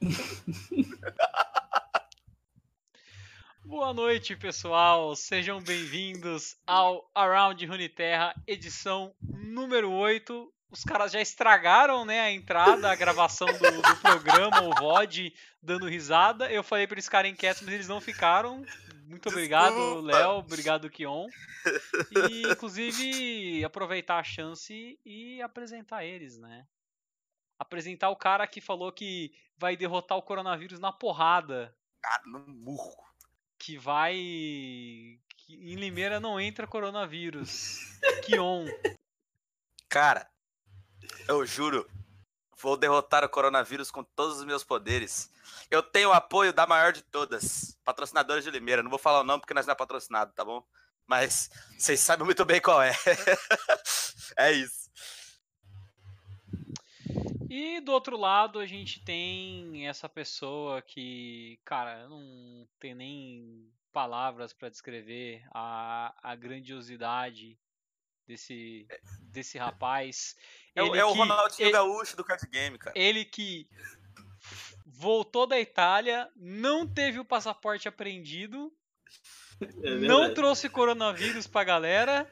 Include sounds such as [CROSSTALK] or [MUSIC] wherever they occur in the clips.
[LAUGHS] Boa noite, pessoal. Sejam bem-vindos ao Around Runeterra, edição número 8. Os caras já estragaram né, a entrada, a gravação do, do programa, o VOD, dando risada. Eu falei para eles ficarem quietos, mas eles não ficaram. Muito obrigado, Léo. Obrigado, Kion. E, inclusive, aproveitar a chance e apresentar eles, né? Apresentar o cara que falou que vai derrotar o coronavírus na porrada. Cara, no murro. Que vai. Que em Limeira não entra coronavírus. Kion. Cara, eu juro, vou derrotar o coronavírus com todos os meus poderes. Eu tenho o apoio da maior de todas, patrocinadora de Limeira. Não vou falar o nome porque nós não é patrocinado, tá bom? Mas vocês sabem muito bem qual é. [LAUGHS] é isso. E do outro lado a gente tem essa pessoa que, cara, eu não tenho nem palavras para descrever a, a grandiosidade desse, desse rapaz. [LAUGHS] É, o- Ele é o que- Ronaldinho ele- Gaúcho do card game, cara. Ele que voltou da Itália, não teve o passaporte apreendido, É não trouxe coronavírus pra galera.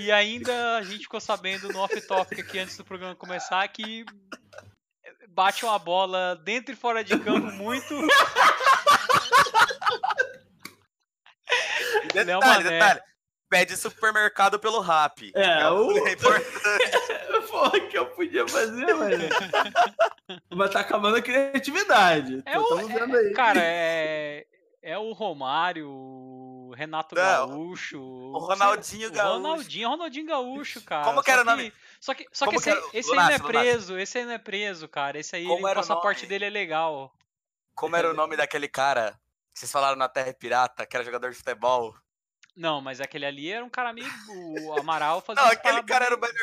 E ainda a gente ficou sabendo no off-topic aqui antes do programa começar que bate uma bola dentro e fora de campo muito. Léo detalhe, Mané. detalhe. Pede supermercado pelo rap. É, o- é importante. [LAUGHS] Porra, que eu podia fazer, mas. mas tá acabando a criatividade. É Então, o, é- aí. cara, é, é o Romário, o Renato Não, Gaúcho. o Ronaldinho o Gaúcho. Ronaldinho, Ronaldinho Gaúcho, cara. Como que era o nome? Só que, só que esse, que esse aí não é preso, esse aí não é preso, cara. Esse aí, Como o passaporte dele é legal. Como era o nome daquele cara que vocês falaram na Terra Pirata, que era jogador de futebol? Não, mas aquele ali era um cara amigo, o Amaral fazia Não, aquele cara era o melhor.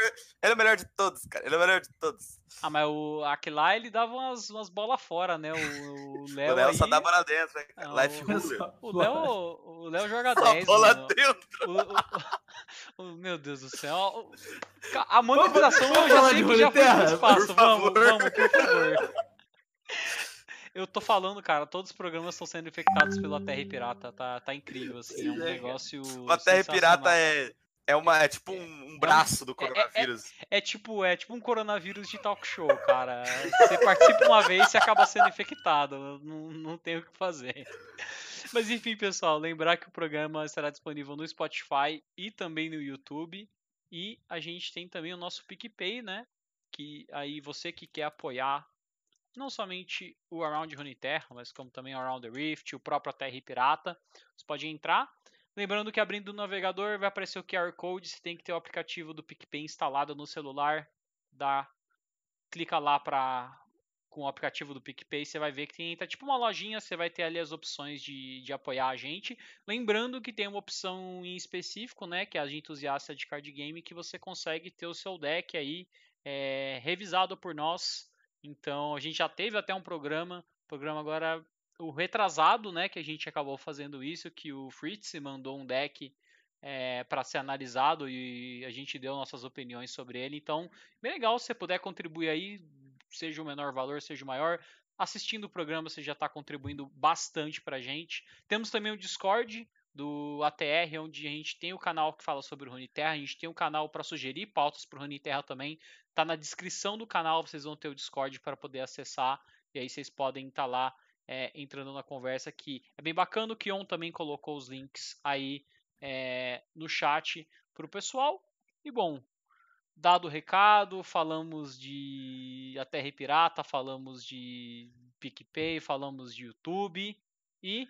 Ele é o melhor de todos, cara. Ele é o melhor de todos. Ah, mas o, aquele lá ele dava umas, umas bolas fora, né? O, o Léo o Léo aí... só dá bola dentro, né? Não, Life o- Ruler. O Léo, o Léo joga Só 10. bola mano. dentro. O- o- [LAUGHS] o- meu Deus do céu. A monetização eu já sei que já foi pro espaço. Por Vamos, vamos, por favor. [LAUGHS] Eu tô falando, cara, todos os programas estão sendo infectados pela Terra Pirata. Tá, tá incrível, assim. É um é, negócio. A Terra Pirata é, é, uma, é tipo um, um braço do é- é- coronavírus. É tipo, é tipo um coronavírus de talk show, cara. Você participa uma vez e acaba sendo infectado. Não, não tem o que fazer. Mas enfim, pessoal, lembrar que o programa estará disponível no Spotify e também no YouTube. E a gente tem também o nosso PicPay, né? Que aí você que quer apoiar não somente o Around Runeterra, mas como também o Around the Rift, o próprio e Pirata, você pode entrar. Lembrando que abrindo o navegador vai aparecer o QR Code, você tem que ter o aplicativo do PicPay instalado no celular, dá, clica lá para com o aplicativo do PicPay, você vai ver que tem tá tipo uma lojinha, você vai ter ali as opções de, de apoiar a gente. Lembrando que tem uma opção em específico, né, que é a de entusiasta de card game, que você consegue ter o seu deck aí é, revisado por nós. Então a gente já teve até um programa, programa agora o retrasado, né, que a gente acabou fazendo isso, que o Fritz mandou um deck para ser analisado e a gente deu nossas opiniões sobre ele. Então, bem legal se você puder contribuir aí, seja o menor valor, seja o maior. Assistindo o programa, você já está contribuindo bastante para a gente. Temos também o Discord do ATR, onde a gente tem o canal que fala sobre o Runeterra, a gente tem um canal para sugerir pautas para o Runeterra também. Tá na descrição do canal, vocês vão ter o Discord para poder acessar e aí vocês podem estar lá é, entrando na conversa que é bem bacana. O Kion também colocou os links aí é, no chat para o pessoal. E bom, dado o recado, falamos de a Terra Pirata, falamos de PicPay, falamos de YouTube e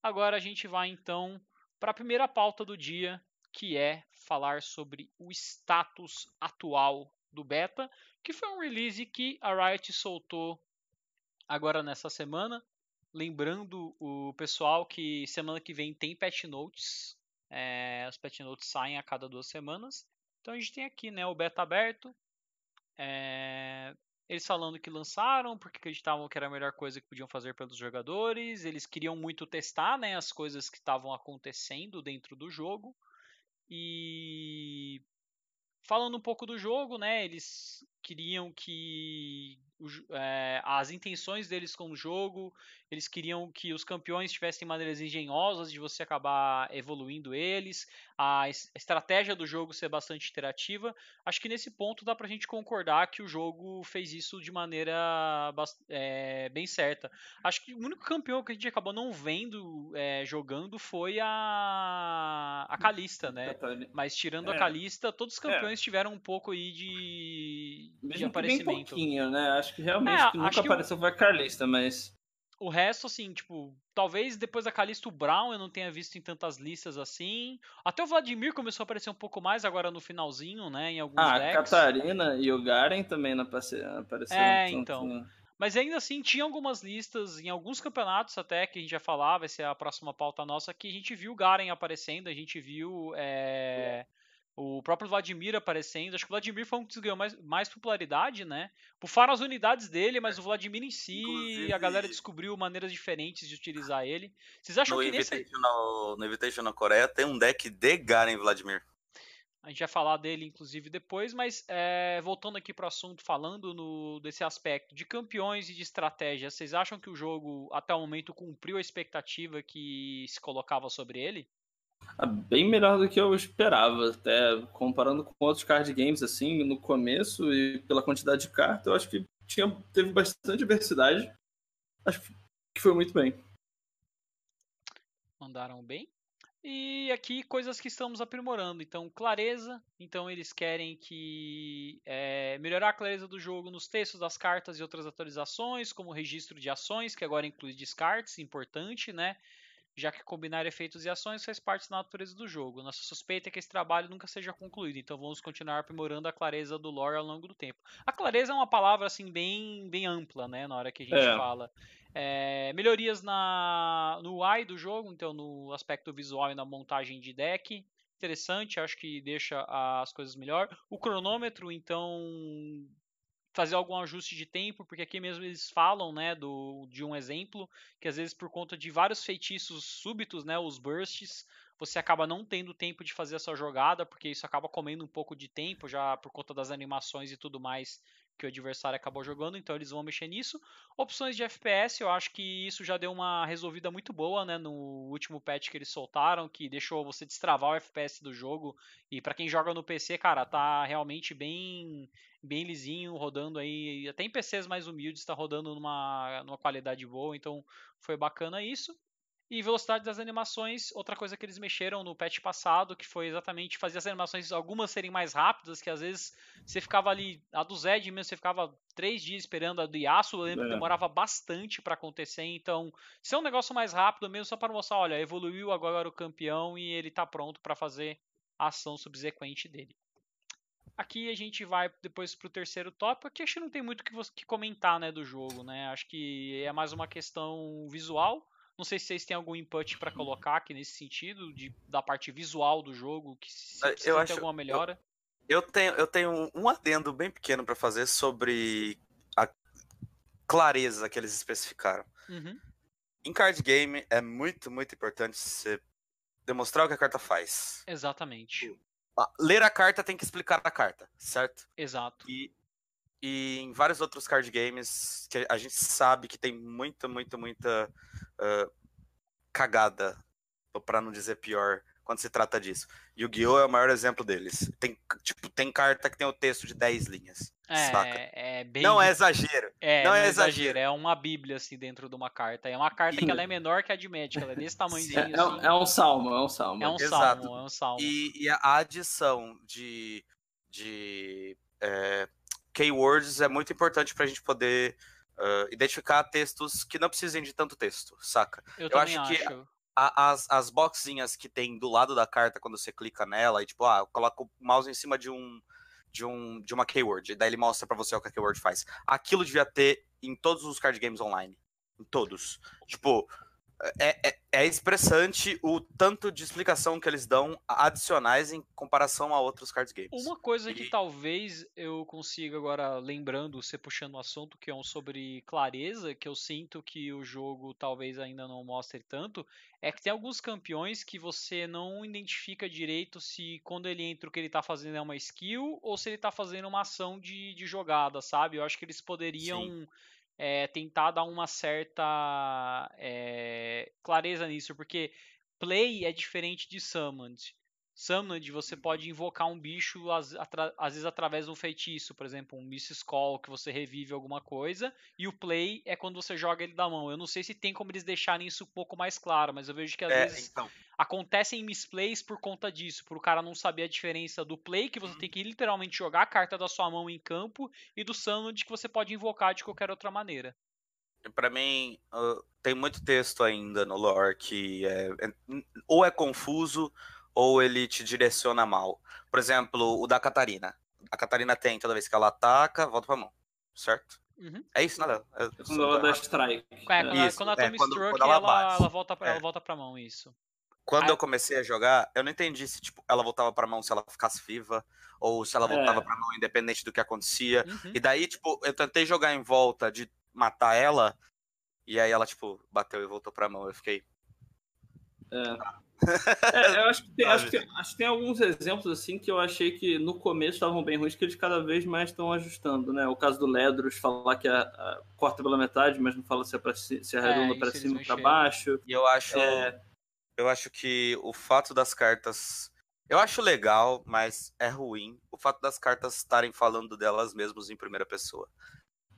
agora a gente vai então para a primeira pauta do dia, que é falar sobre o status atual do beta, que foi um release que a Riot soltou agora nessa semana. Lembrando o pessoal que semana que vem tem patch notes. É, os patch notes saem a cada duas semanas. Então a gente tem aqui né, o beta aberto. É, eles falando que lançaram porque acreditavam que era a melhor coisa que podiam fazer pelos jogadores. Eles queriam muito testar né, as coisas que estavam acontecendo dentro do jogo. E falando um pouco do jogo, né? Eles queriam que é, as intenções deles com o jogo, eles queriam que os campeões tivessem maneiras engenhosas de você acabar evoluindo eles, a estratégia do jogo ser bastante interativa. Acho que nesse ponto dá pra gente concordar que o jogo fez isso de maneira é, bem certa. Acho que o único campeão que a gente acabou não vendo é, jogando foi a, a Kalista, né? Mas tirando a é. Kalista, todos os é. campeões tiveram um pouco aí de, de aparecimento. Bem pouquinho, né? Acho que realmente é, nunca apareceu que... foi a Kalista, mas o resto, assim, tipo, talvez depois da Calisto Brown eu não tenha visto em tantas listas assim. Até o Vladimir começou a aparecer um pouco mais agora no finalzinho, né? Em alguns ah, decks. a Catarina e o Garen também não apareceram. É, então. Né? Mas ainda assim, tinha algumas listas, em alguns campeonatos até, que a gente já falava, essa é a próxima pauta nossa, que a gente viu o Garen aparecendo, a gente viu é, o próprio Vladimir aparecendo. Acho que o Vladimir foi um que ganhou mais, mais popularidade, né? Bufaram as unidades dele, mas o Vladimir em si, Inclusive, a galera descobriu maneiras diferentes de utilizar ele. Vocês acham no que Invitational, nesse... No Invitational Coreia tem um deck de Garen Vladimir. A gente vai falar dele, inclusive, depois, mas é, voltando aqui para o assunto, falando no, desse aspecto de campeões e de estratégia, vocês acham que o jogo, até o momento, cumpriu a expectativa que se colocava sobre ele? Ah, bem melhor do que eu esperava, até comparando com outros card games, assim, no começo e pela quantidade de cartas, eu acho que tinha, teve bastante diversidade. Acho que foi muito bem. Mandaram bem. E aqui coisas que estamos aprimorando. Então, clareza. Então, eles querem que é, melhorar a clareza do jogo nos textos das cartas e outras atualizações, como registro de ações, que agora inclui descartes, importante, né? Já que combinar efeitos e ações faz parte da natureza do jogo. Nossa suspeita é que esse trabalho nunca seja concluído, então vamos continuar aprimorando a clareza do lore ao longo do tempo. A clareza é uma palavra assim bem, bem ampla, né, na hora que a gente é. fala. É, melhorias na, no UI do jogo, então no aspecto visual e na montagem de deck. Interessante, acho que deixa as coisas melhor. O cronômetro, então, fazer algum ajuste de tempo, porque aqui mesmo eles falam, né, do, de um exemplo, que às vezes por conta de vários feitiços súbitos, né, os bursts, você acaba não tendo tempo de fazer essa jogada, porque isso acaba comendo um pouco de tempo, já por conta das animações e tudo mais que o adversário acabou jogando, então eles vão mexer nisso. Opções de FPS, eu acho que isso já deu uma resolvida muito boa, né, no último patch que eles soltaram, que deixou você destravar o FPS do jogo. E para quem joga no PC, cara, tá realmente bem bem lisinho, rodando aí, até em PCs mais humildes está rodando numa, numa qualidade boa, então foi bacana isso. E velocidade das animações, outra coisa que eles mexeram no patch passado, que foi exatamente fazer as animações, algumas serem mais rápidas, que às vezes você ficava ali, a do Zed mesmo, você ficava três dias esperando a do Yasuo, eu lembro é. que demorava bastante para acontecer, então, se é um negócio mais rápido mesmo, só para mostrar, olha, evoluiu agora o campeão e ele tá pronto para fazer a ação subsequente dele. Aqui a gente vai depois pro terceiro tópico, aqui acho que não tem muito o que, que comentar, né, do jogo, né, acho que é mais uma questão visual, não sei se vocês têm algum input para colocar aqui nesse sentido, de, da parte visual do jogo, que se é, eu acho, alguma melhora. Eu, eu, tenho, eu tenho um adendo bem pequeno para fazer sobre a clareza que eles especificaram. Uhum. Em card game é muito, muito importante você demonstrar o que a carta faz. Exatamente. Ler a carta tem que explicar a carta, certo? Exato. E e em vários outros card games que a gente sabe que tem muita, muita, muita uh, cagada, para não dizer pior, quando se trata disso. Yu-Gi-Oh! é o maior exemplo deles. Tem, tipo, tem carta que tem o texto de 10 linhas. É, saca? é bem... Não é exagero. É, não, não é, é exagero. É uma bíblia, assim, dentro de uma carta. É uma carta Sim. que ela é menor que a de Magic. Ela é desse [LAUGHS] tamanhozinho. É, assim. é, um salmo, é um salmo. É um Exato. salmo, é um salmo. E, e a adição de... de é, keywords é muito importante para a gente poder uh, identificar textos que não precisem de tanto texto, saca? Eu, Eu acho, acho que as, as boxinhas que tem do lado da carta quando você clica nela e tipo, ah, coloca o mouse em cima de um de um de uma keyword, e daí ele mostra para você o que a keyword faz. Aquilo devia ter em todos os card games online, em todos. Tipo, é, é, é expressante o tanto de explicação que eles dão adicionais em comparação a outros card games. Uma coisa que E- talvez eu consiga agora, lembrando, você puxando o assunto, que é um sobre clareza, que eu sinto que o jogo talvez ainda não mostre tanto, é que tem alguns campeões que você não identifica direito se quando ele entra o que ele tá fazendo é uma skill ou se ele tá fazendo uma ação de, de jogada, sabe? Eu acho que eles poderiam é, tentar dar uma certa é, clareza nisso, porque play é diferente de summoned. Summoned você pode invocar um bicho às, às vezes através de um feitiço, por exemplo, um Mrs. Call que você revive alguma coisa, e o play é quando você joga ele da mão. Eu não sei se tem como eles deixarem isso um pouco mais claro, mas eu vejo que às É, vezes então, acontecem misplays por conta disso, por o cara não saber a diferença do play, que você Uhum. tem que literalmente jogar a carta da sua mão em campo, e do Summoned que você pode invocar de qualquer outra maneira. Pra mim, ah, tem muito texto ainda no lore que é, é- ou é confuso ou ele te direciona mal. Por exemplo, o da Catarina. A Catarina tem, toda vez que ela ataca, volta pra mão. Certo? Uhum. É isso, né, Léo? É- É quando ela dá strike. É, quando, ela- Isso, quando ela é, toma quando- stroke, quando ela ela, bate. ela volta pra, É. ela volta pra mão, isso. Quando Ah. eu comecei a jogar, eu não entendi se tipo, ela voltava pra mão se ela ficasse viva, ou se ela voltava É. pra mão independente do que acontecia. Uhum. E daí, tipo, eu tentei jogar em volta de matar ela, e aí ela, tipo, bateu e voltou pra mão. Eu fiquei. É, eu acho que, tem, acho, que tem, acho que tem alguns exemplos assim que eu achei que no começo estavam bem ruins, que eles cada vez mais estão ajustando, né? O caso do Ledros falar que a, a- corta pela metade, mas não fala se é, pra, se é redonda isso para cima ou para baixo. E eu acho. É. Eu acho que o fato das cartas. Eu acho legal, mas é ruim. O fato das cartas estarem falando delas mesmas em primeira pessoa.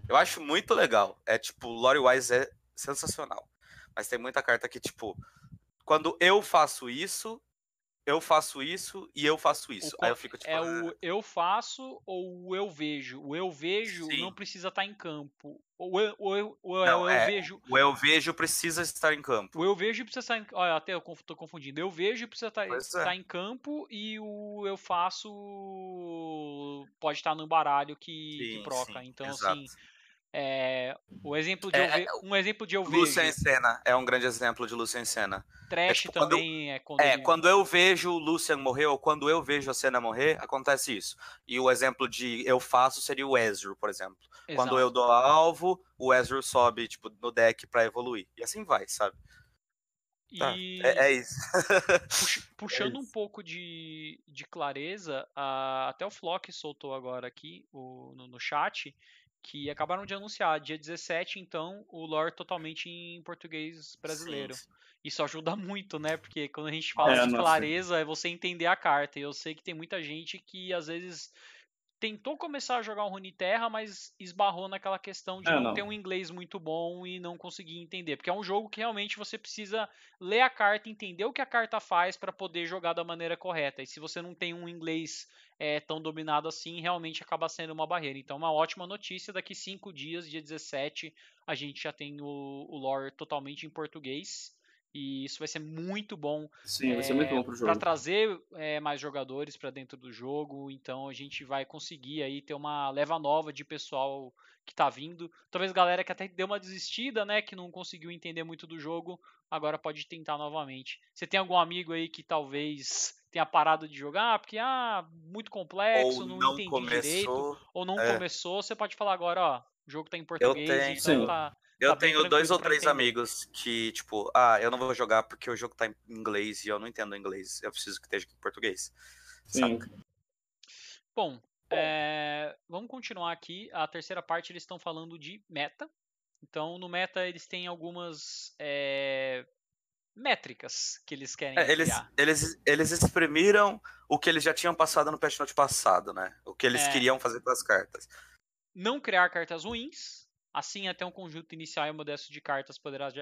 Eu acho muito legal. É tipo, Lore-wise é sensacional. Mas tem muita carta que, tipo, quando eu faço isso, eu faço isso e eu faço isso. O Aí eu co- fico tipo. É "Ah". o eu faço ou o eu vejo. O eu vejo Sim. não precisa estar em campo. O eu, o eu, o eu, Não, eu é- vejo. O eu vejo precisa estar em campo. O eu vejo precisa estar em. Olha, até eu tô confundindo. Eu vejo precisa estar, é. estar em campo e o eu faço pode estar no baralho que, que Sim, proca. sim, então, exato. assim, é, o exemplo de É, eu ve- um exemplo de eu Lúcia em vejo. cena é um grande exemplo de Lúcia em cena. Trash tipo, quando eu- também é quando. É, quando eu vejo o Lucian morrer ou quando eu vejo a cena morrer, acontece isso. E o exemplo de eu faço seria o Ezreal, por exemplo. Quando Exato. eu dou alvo, o Ezreal sobe, tipo, no deck pra evoluir. E assim vai, sabe? Tá, E- É, é isso. Pux- [LAUGHS] puxando um isso. pouco de, de clareza, a- até o Flock soltou agora aqui o- no, no chat que acabaram de anunciar, dia 17, então, o lore totalmente em português brasileiro. Sim, sim. Isso ajuda muito, né? Porque quando a gente fala É, de nossa. clareza, é você entender a carta. E eu sei que tem muita gente que às vezes tentou começar a jogar o Runeterra, mas esbarrou naquela questão de É, não, não. ter um inglês muito bom e não conseguir entender. Porque é um jogo que realmente você precisa ler a carta, entender o que a carta faz para poder jogar da maneira correta. E se você não tem um inglês é, tão dominado assim, realmente acaba sendo uma barreira. Então, uma ótima notícia: daqui cinco dias, dia 17, a gente já tem o, o lore totalmente em português. E isso vai ser muito bom Sim, vai ser muito bom pro para jogo. trazer é, mais jogadores para dentro do jogo. Então a gente vai conseguir aí ter uma leva nova de pessoal que tá vindo. Talvez galera que até deu uma desistida, né, que não conseguiu entender muito do jogo, agora pode tentar novamente. Você tem algum amigo aí que talvez tenha parado de jogar porque ah, muito complexo, Ou não, não entendi direito, começou. ou não é. começou, você pode falar agora, ó, o jogo tá em português, tenho. então Sim. tá Eu tá tenho dois ou três entender. amigos que, tipo, ah, eu não vou jogar porque o jogo tá em inglês e eu não entendo inglês. Eu preciso que esteja em português. Sim. Bom, é, vamos continuar aqui. A terceira parte eles estão falando de meta. Então, no meta eles têm algumas é, métricas que eles querem É, eles, eles, eles exprimiram o que eles já tinham passado no patch note passado, né? O que eles É. queriam fazer com as cartas. Não criar cartas ruins. Assim, até um conjunto inicial e modesto de cartas poderá de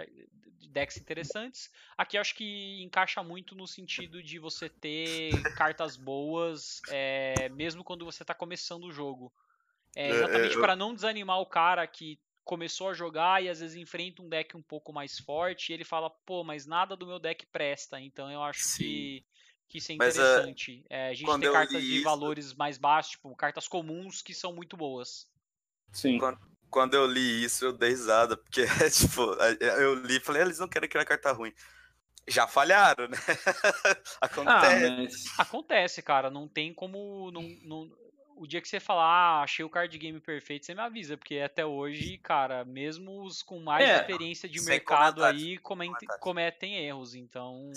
de decks interessantes. Aqui eu acho que encaixa muito no sentido de você ter cartas boas, é, mesmo quando você está começando o jogo. É É, exatamente eu- para não desanimar o cara que começou a jogar e às vezes enfrenta um deck um pouco mais forte e ele fala, pô, mas nada do meu deck presta. Então eu acho Sim. que, que isso é Mas, eh, interessante. É, a gente eu cartas de isso- valores mais baixos, tipo cartas comuns que são muito boas. Sim. quando eu li isso, eu dei risada, porque, [LAUGHS] tipo, eu li e falei, eles não querem criar carta ruim. Já falharam, né? [LAUGHS] Acontece. Ah, mas... Acontece, cara. Não tem como. Não, não, o dia que você falar, ah, achei o card game perfeito, você me avisa, porque até hoje, cara, mesmo os com mais É, experiência de mercado aí comente- comentários. cometem erros, então.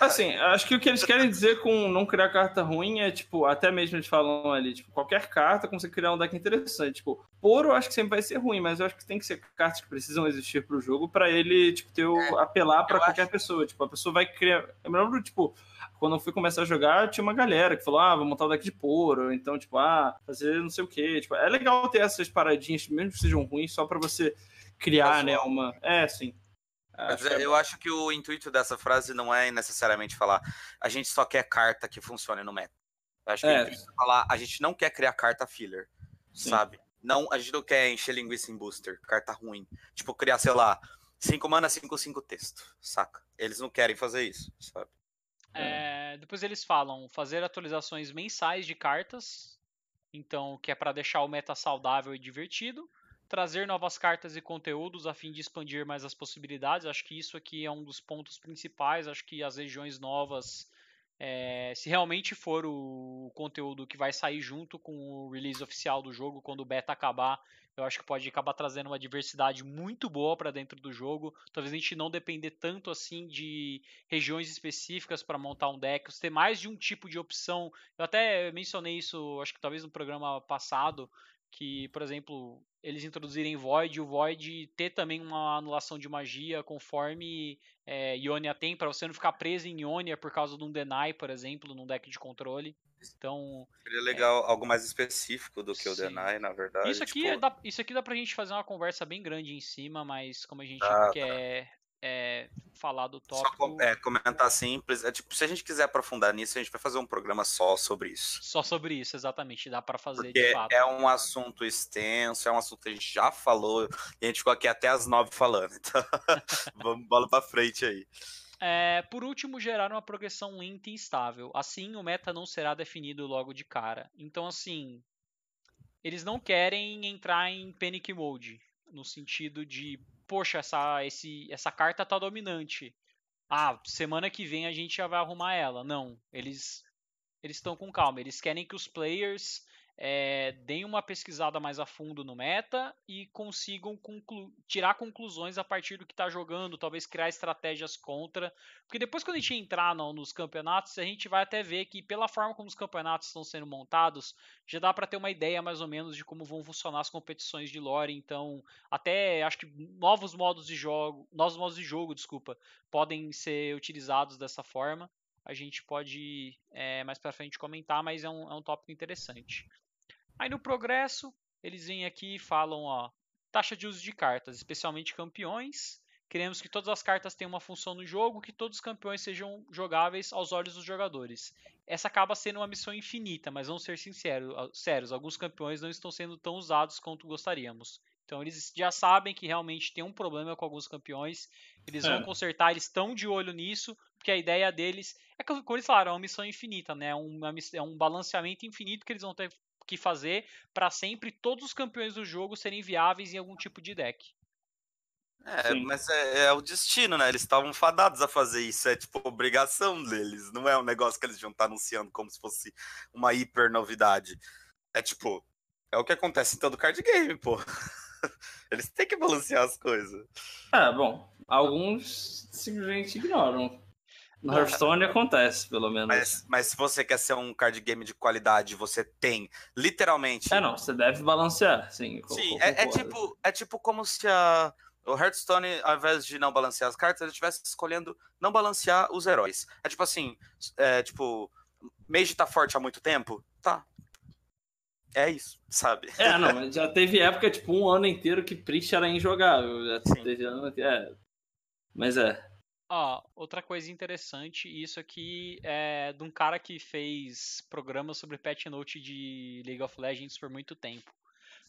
Assim, acho que o que eles querem dizer com não criar carta ruim é, tipo, até mesmo eles falam ali, tipo, qualquer carta consegue criar um deck interessante. Tipo, Poro eu acho que sempre vai ser ruim, mas eu acho que tem que ser cartas que precisam existir pro jogo pra ele, tipo, ter o, apelar pra eu qualquer pessoa. Tipo, a pessoa vai criar. Eu me lembro, tipo, quando eu fui começar a jogar, tinha uma galera que falou, ah, vou montar o deck de Poro, então, tipo, ah, fazer não sei o quê. Tipo, é legal ter essas paradinhas, mesmo que sejam ruins, só pra você criar, né, uma. É, sim. Acho é eu acho que o intuito dessa frase não é necessariamente falar a gente só quer carta que funcione no meta. Eu acho que É. o intuito é falar a gente não quer criar carta filler, Sim. sabe? Não, a gente não quer encher linguiça em booster, carta ruim. Tipo, criar, sei lá, 5 mana, 5, 5 texto, saca? Eles não querem fazer isso, sabe? É, depois eles falam fazer atualizações mensais de cartas, então que é para deixar o meta saudável e divertido, trazer novas cartas e conteúdos a fim de expandir mais as possibilidades. Acho que isso aqui é um dos pontos principais. Acho que as regiões novas, é, se realmente for o conteúdo que vai sair junto com o release oficial do jogo, quando o beta acabar, eu acho que pode acabar trazendo uma diversidade muito boa para dentro do jogo. Talvez a gente não depender tanto assim de regiões específicas para montar um deck, ter mais de um tipo de opção. Eu até mencionei isso, acho que talvez no programa passado, que, por exemplo, eles introduzirem Void, o Void ter também uma anulação de magia conforme é, Ionia tem, para você não ficar preso em Ionia por causa de um Deny, por exemplo, num deck de controle. Então, Seria legal algo mais específico do que o Sim. Deny, na verdade. isso aqui, tipo, é dá, isso aqui dá pra gente fazer uma conversa bem grande em cima, mas como a gente Dá, quer é, falar do tópico, com- é, comentar simples. É, tipo, se a gente quiser aprofundar nisso, a gente vai fazer um programa só sobre isso. só sobre isso, exatamente, dá pra fazer de Porque fato. é um assunto extenso, é um assunto que a gente já falou, e a gente ficou aqui até as nove falando. Então, [LAUGHS] vamos bola pra frente aí. É, por último, gerar uma progressão lenta e estável. Assim, o meta não será definido logo de cara. Então, assim, eles não querem entrar em panic mode, no sentido de, poxa, essa, esse, essa carta tá dominante. Ah, semana que vem a gente já vai arrumar ela. Não, eles eles estão com calma. Eles querem que os players é, deem uma pesquisada mais a fundo no meta e consigam conclu tirar conclusões a partir do que está jogando, talvez criar estratégias contra. Porque depois, quando a gente entrar no, nos campeonatos, a gente vai até ver que, pela forma como os campeonatos estão sendo montados, já dá para ter uma ideia mais ou menos de como vão funcionar as competições de lore. Então, até acho que novos modos de jogo, novos modos de jogo, desculpa, podem ser utilizados dessa forma. A gente pode é, mais para frente comentar, mas é um, é um tópico interessante. Aí no progresso, eles vêm aqui e falam, ó, taxa de uso de cartas, especialmente campeões. Queremos que todas as cartas tenham uma função no jogo, que todos os campeões sejam jogáveis aos olhos dos jogadores. Essa acaba sendo uma missão infinita, mas vamos ser sinceros, sérios, alguns campeões não estão sendo tão usados quanto gostaríamos. Então eles já sabem que realmente tem um problema com alguns campeões, eles vão É. consertar, eles estão de olho nisso, porque a ideia deles é que, como eles falaram, é uma missão infinita, né? Uma, miss- é um balanceamento infinito que eles vão ter que fazer para sempre todos os campeões do jogo serem viáveis em algum tipo de deck. É, Sim. mas é, é o destino, né? Eles estavam fadados a fazer isso. É tipo obrigação deles. Não é um negócio que eles deviam estar anunciando como se fosse uma hiper novidade. É tipo, é o que acontece em todo card game, pô. [LAUGHS] Eles têm que balancear as coisas. É, bom, alguns simplesmente ignoram. No Hearthstone acontece, pelo menos. Mas, mas se você quer ser um card game de qualidade, você tem literalmente. É, não, você deve balancear, sim. Sim, é, é tipo, é tipo como se a, o Hearthstone, ao invés de não balancear as cartas, ele estivesse escolhendo não balancear os heróis. É tipo assim, é tipo, Mage tá forte há muito tempo? Tá. É isso, sabe? É, não, [LAUGHS] mas já teve época, tipo, um ano inteiro que Priest era injogável. Já teve ano. É. Mas é. Ó, outra coisa interessante, isso aqui é de um cara que fez programas sobre patch note de League of Legends por muito tempo.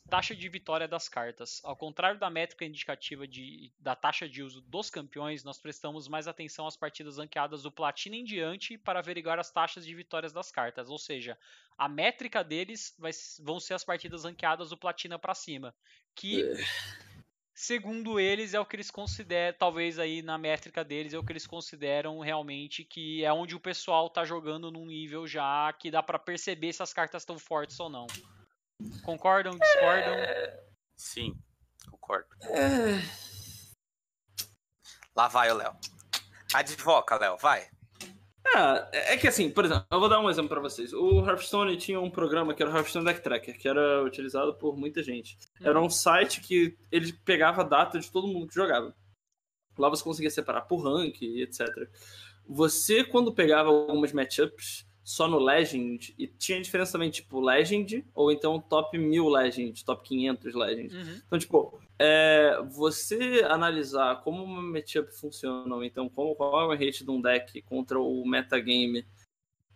taxa de vitória das cartas. Ao contrário da métrica indicativa de, da taxa de uso dos campeões, nós prestamos mais atenção às partidas ranqueadas do Platina em diante para averiguar as taxas de vitórias das cartas. Ou seja, a métrica deles vai, vão ser as partidas ranqueadas do Platina para cima. Que, segundo eles, é o que eles consideram, talvez aí na métrica deles, é o que eles consideram realmente que é onde o pessoal tá jogando num nível já que dá para perceber se as cartas estão fortes ou não. Concordam, discordam? É... Sim, concordo. É... Lá vai o Léo. Advoca, Léo, vai. Ah, é que assim, por exemplo, eu vou dar um exemplo para vocês. O Hearthstone tinha um programa que era o Hearthstone Deck Tracker, que era utilizado por muita gente. Era um site que ele pegava data de todo mundo que jogava. Lá você conseguia separar por rank e etc. Você, quando pegava algumas matchups, só no Legend, e tinha diferença também, tipo, Legend, ou então top 1000 Legend, top 500 Legend. Uhum. Então, tipo, é, você analisar como uma matchup funciona, ou então como, qual é o rate de um deck contra o metagame,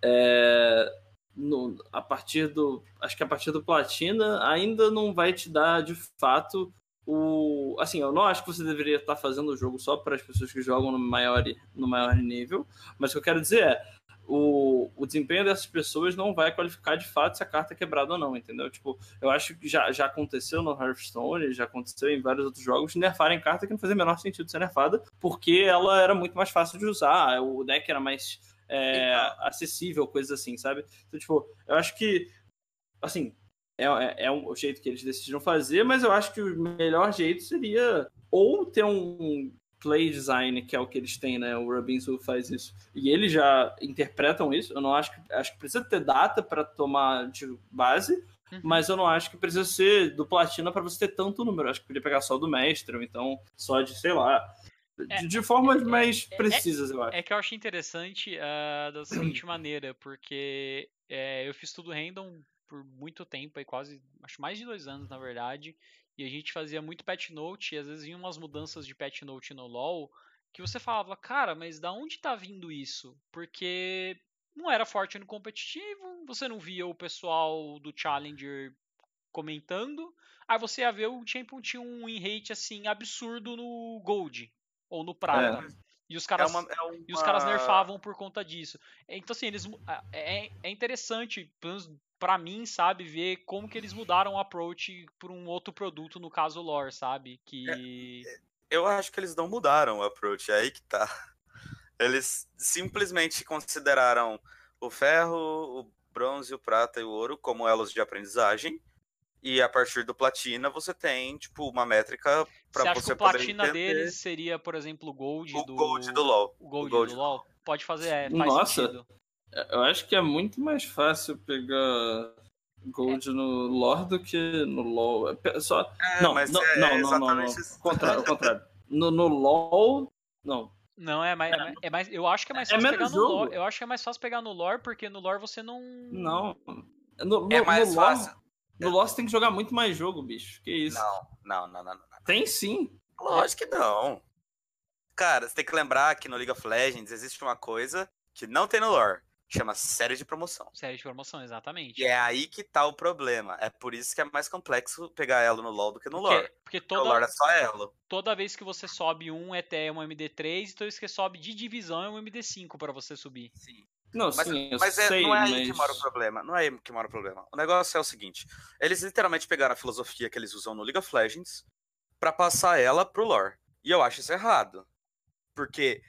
é, no, a partir do. Acho que a partir do Platina ainda não vai te dar de fato o. Assim, eu não acho que você deveria estar fazendo o jogo só para as pessoas que jogam no maior, no maior nível, mas o que eu quero dizer é o, o desempenho dessas pessoas não vai qualificar de fato se a carta é quebrada ou não, entendeu? Tipo, eu acho que já, já aconteceu no Hearthstone, já aconteceu em vários outros jogos, nerfarem carta que não fazia o menor sentido ser nerfada, porque ela era muito mais fácil de usar, o deck era mais é, acessível, coisas assim, sabe? Então, tipo, eu acho que, assim, é, é, é um jeito que eles decidiram fazer, mas eu acho que o melhor jeito seria ou ter um play design, que é o que eles têm, né? O Robinson faz isso. E eles já interpretam isso. Eu não acho que acho que precisa ter data para tomar de base, uhum. mas eu não acho que precisa ser do platina para você ter tanto número. Eu acho que podia pegar só do mestre, ou então só de, sei lá, é, de, de formas é, mais é, precisas, eu acho. É que eu acho interessante uh, da seguinte [CLEARS THROAT] maneira, porque é, eu fiz tudo random por muito tempo, aí quase, acho mais de dois anos na verdade, e a gente fazia muito patch note, e às vezes vinha umas mudanças de patch note no LoL, que você falava, cara, mas da onde tá vindo isso? Porque não era forte no competitivo, você não via o pessoal do Challenger comentando, aí você ia ver o Champion tinha um win rate assim absurdo no Gold ou no Prata. É. E os caras, é uma, é uma... e os caras nerfavam por conta disso. Então, assim, eles, é, é interessante, pelo menos para mim, sabe, ver como que eles mudaram o approach para um outro produto, no caso lore, sabe? Que é, é, eu acho que eles não mudaram o approach, é aí que tá. [LAUGHS] Eles simplesmente consideraram o ferro, o bronze, o prata e o ouro como elos de aprendizagem. E a partir do platina você tem, tipo, uma métrica para você, você que o platina deles seria, por exemplo, o gold o do gold do LoL. O gold, o gold do LoL. Pode fazer, é, faz Nossa. sentido. Eu acho que é muito mais fácil pegar Gold é. no lore do que no LoL. É, só... É, não, mas não, é não, não, não, não. Contrário, contrário. No, no LoL, não. Não, é mais, é, é mais. Eu acho que é mais é fácil pegar no jogo. lore. Eu acho que é mais fácil pegar no lore, porque no lore você não. Não. No, no, é mais no fácil. Lore, no lore você tem que jogar muito mais jogo, bicho. Que isso? Não, não, não, não. não. Tem sim. Lógico que não. Cara, você tem que lembrar que no League of Legends existe uma coisa que não tem no lore Chama série de promoção. Série de promoção, exatamente. E é aí que tá o problema. É por isso que é mais complexo pegar elo no LoL do que no porque, lore. Porque toda, o lore é só elo. Toda vez que você sobe um ET é um MD3, toda vez que sobe de divisão é um MD5 para você subir. Sim. Não, mas, sim, mas é, sei, não é aí mas... que mora o problema. Não é aí que mora o problema. O negócio é o seguinte: eles literalmente pegaram a filosofia que eles usam no League of Legends para passar ela pro lore. E eu acho isso errado. Porque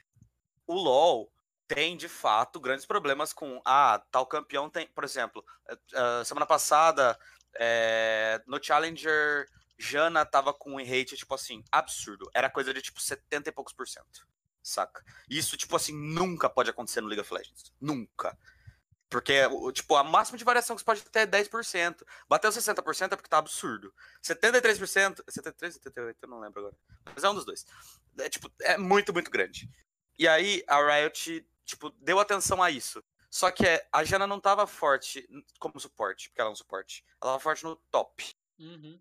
o LoL tem de fato grandes problemas com ah, tal campeão tem, por exemplo, uh, semana passada é, no Challenger Jana tava com um rate tipo assim, absurdo. Era coisa de tipo 70 e poucos por cento. Saca? Isso, tipo assim, nunca pode acontecer no League of Legends. Nunca. Porque, tipo, a máxima de variação que você pode ter é 10%. Bateu 60% é porque tá absurdo. 73%, 73, 78, eu não lembro agora. Mas é um dos dois. É, tipo, é muito, muito grande. E aí, a Riot tipo, deu atenção a isso. Só que é, a Jana não tava forte como suporte, porque ela é um suporte. Ela tava forte no top. Uhum.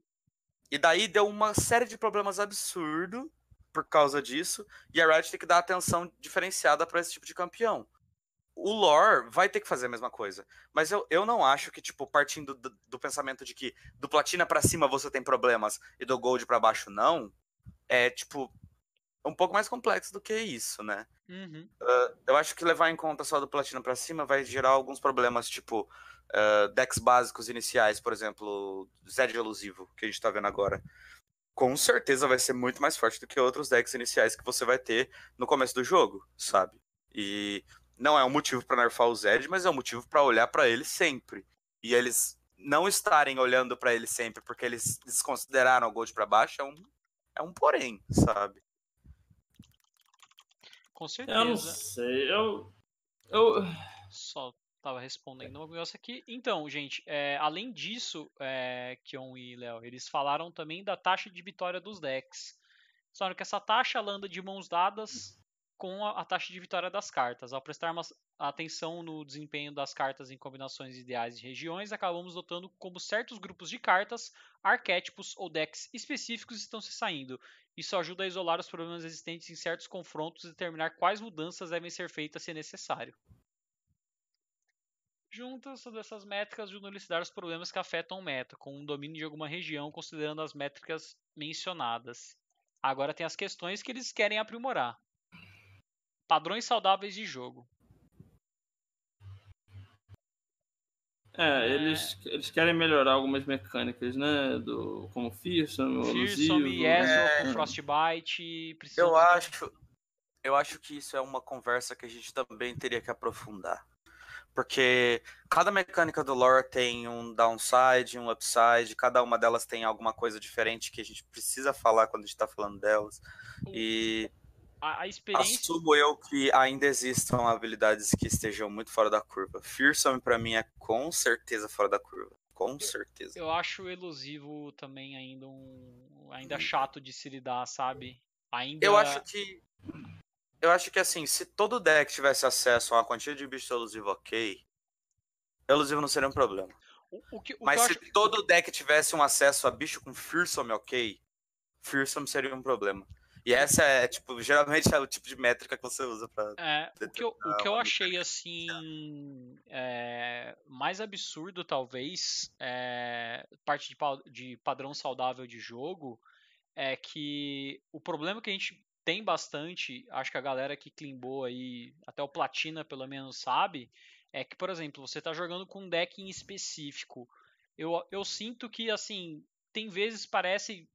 E daí deu uma série de problemas absurdo por causa disso. E a Riot tem que dar atenção diferenciada para esse tipo de campeão. o lore vai ter que fazer a mesma coisa. Mas eu, eu não acho que, tipo, partindo do, do pensamento de que do platina para cima você tem problemas e do gold para baixo não, é, tipo, um pouco mais complexo do que isso, né? Uhum. Uh, eu acho que levar em conta só do platina para cima vai gerar alguns problemas, tipo, uh, decks básicos iniciais, por exemplo, Zed elusivo, que a gente tá vendo agora. Com certeza vai ser muito mais forte do que outros decks iniciais que você vai ter no começo do jogo, sabe? E não é um motivo para nerfar o Zed, mas é um motivo para olhar para ele sempre. E eles não estarem olhando para ele sempre porque eles desconsideraram o Gold para baixo é um, é um porém, sabe? Com certeza. Eu não sei, eu. Eu. Só tava respondendo um negócio aqui. Então, gente, é, além disso, é, Kion e Léo, eles falaram também da taxa de vitória dos decks. Só que essa taxa ela anda de mãos dadas com a, a taxa de vitória das cartas. Ao prestarmos atenção no desempenho das cartas em combinações ideais de regiões, acabamos notando como certos grupos de cartas, arquétipos ou decks específicos estão se saindo. Isso ajuda a isolar os problemas existentes em certos confrontos e determinar quais mudanças devem ser feitas se necessário. Juntas dessas métricas ajudam a elucidar os problemas que afetam o meta, com um domínio de alguma região, considerando as métricas mencionadas. Agora tem as questões que eles querem aprimorar. Padrões saudáveis de jogo. É, eles, eles querem melhorar algumas mecânicas, né? Do, como Fearsome, Fearsome. Ezreal É. com Frostbite. precisa Eu de- acho, eu acho que isso é uma conversa que a gente também teria que aprofundar. Porque cada mecânica do lore tem um downside, um upside, cada uma delas tem alguma coisa diferente que a gente precisa falar quando a gente tá falando delas. E A, a experiência. assumo eu que ainda existam habilidades que estejam muito fora da curva. Fearsome pra mim é com certeza fora da curva. Com certeza. Eu acho o elusivo também ainda um. ainda chato de se lidar, sabe? Ainda. Eu acho que. Eu acho que assim, se todo deck tivesse acesso a uma quantia de bicho elusivo ok, elusivo não seria um problema. O, o que, o Mas eu se acho... todo deck tivesse um acesso a bicho com Fearsome ok, Fearsome seria um problema. E essa é, tipo, geralmente é o tipo de métrica que você usa pra. É, o que eu, o que eu achei assim é, mais absurdo talvez é, parte de, de padrão saudável de jogo é que o problema que a gente tem bastante, acho que a galera que climbou aí, até o Platina pelo menos sabe, é que, por exemplo, você tá jogando com um deck em específico. Eu, eu sinto que, assim, tem vezes parece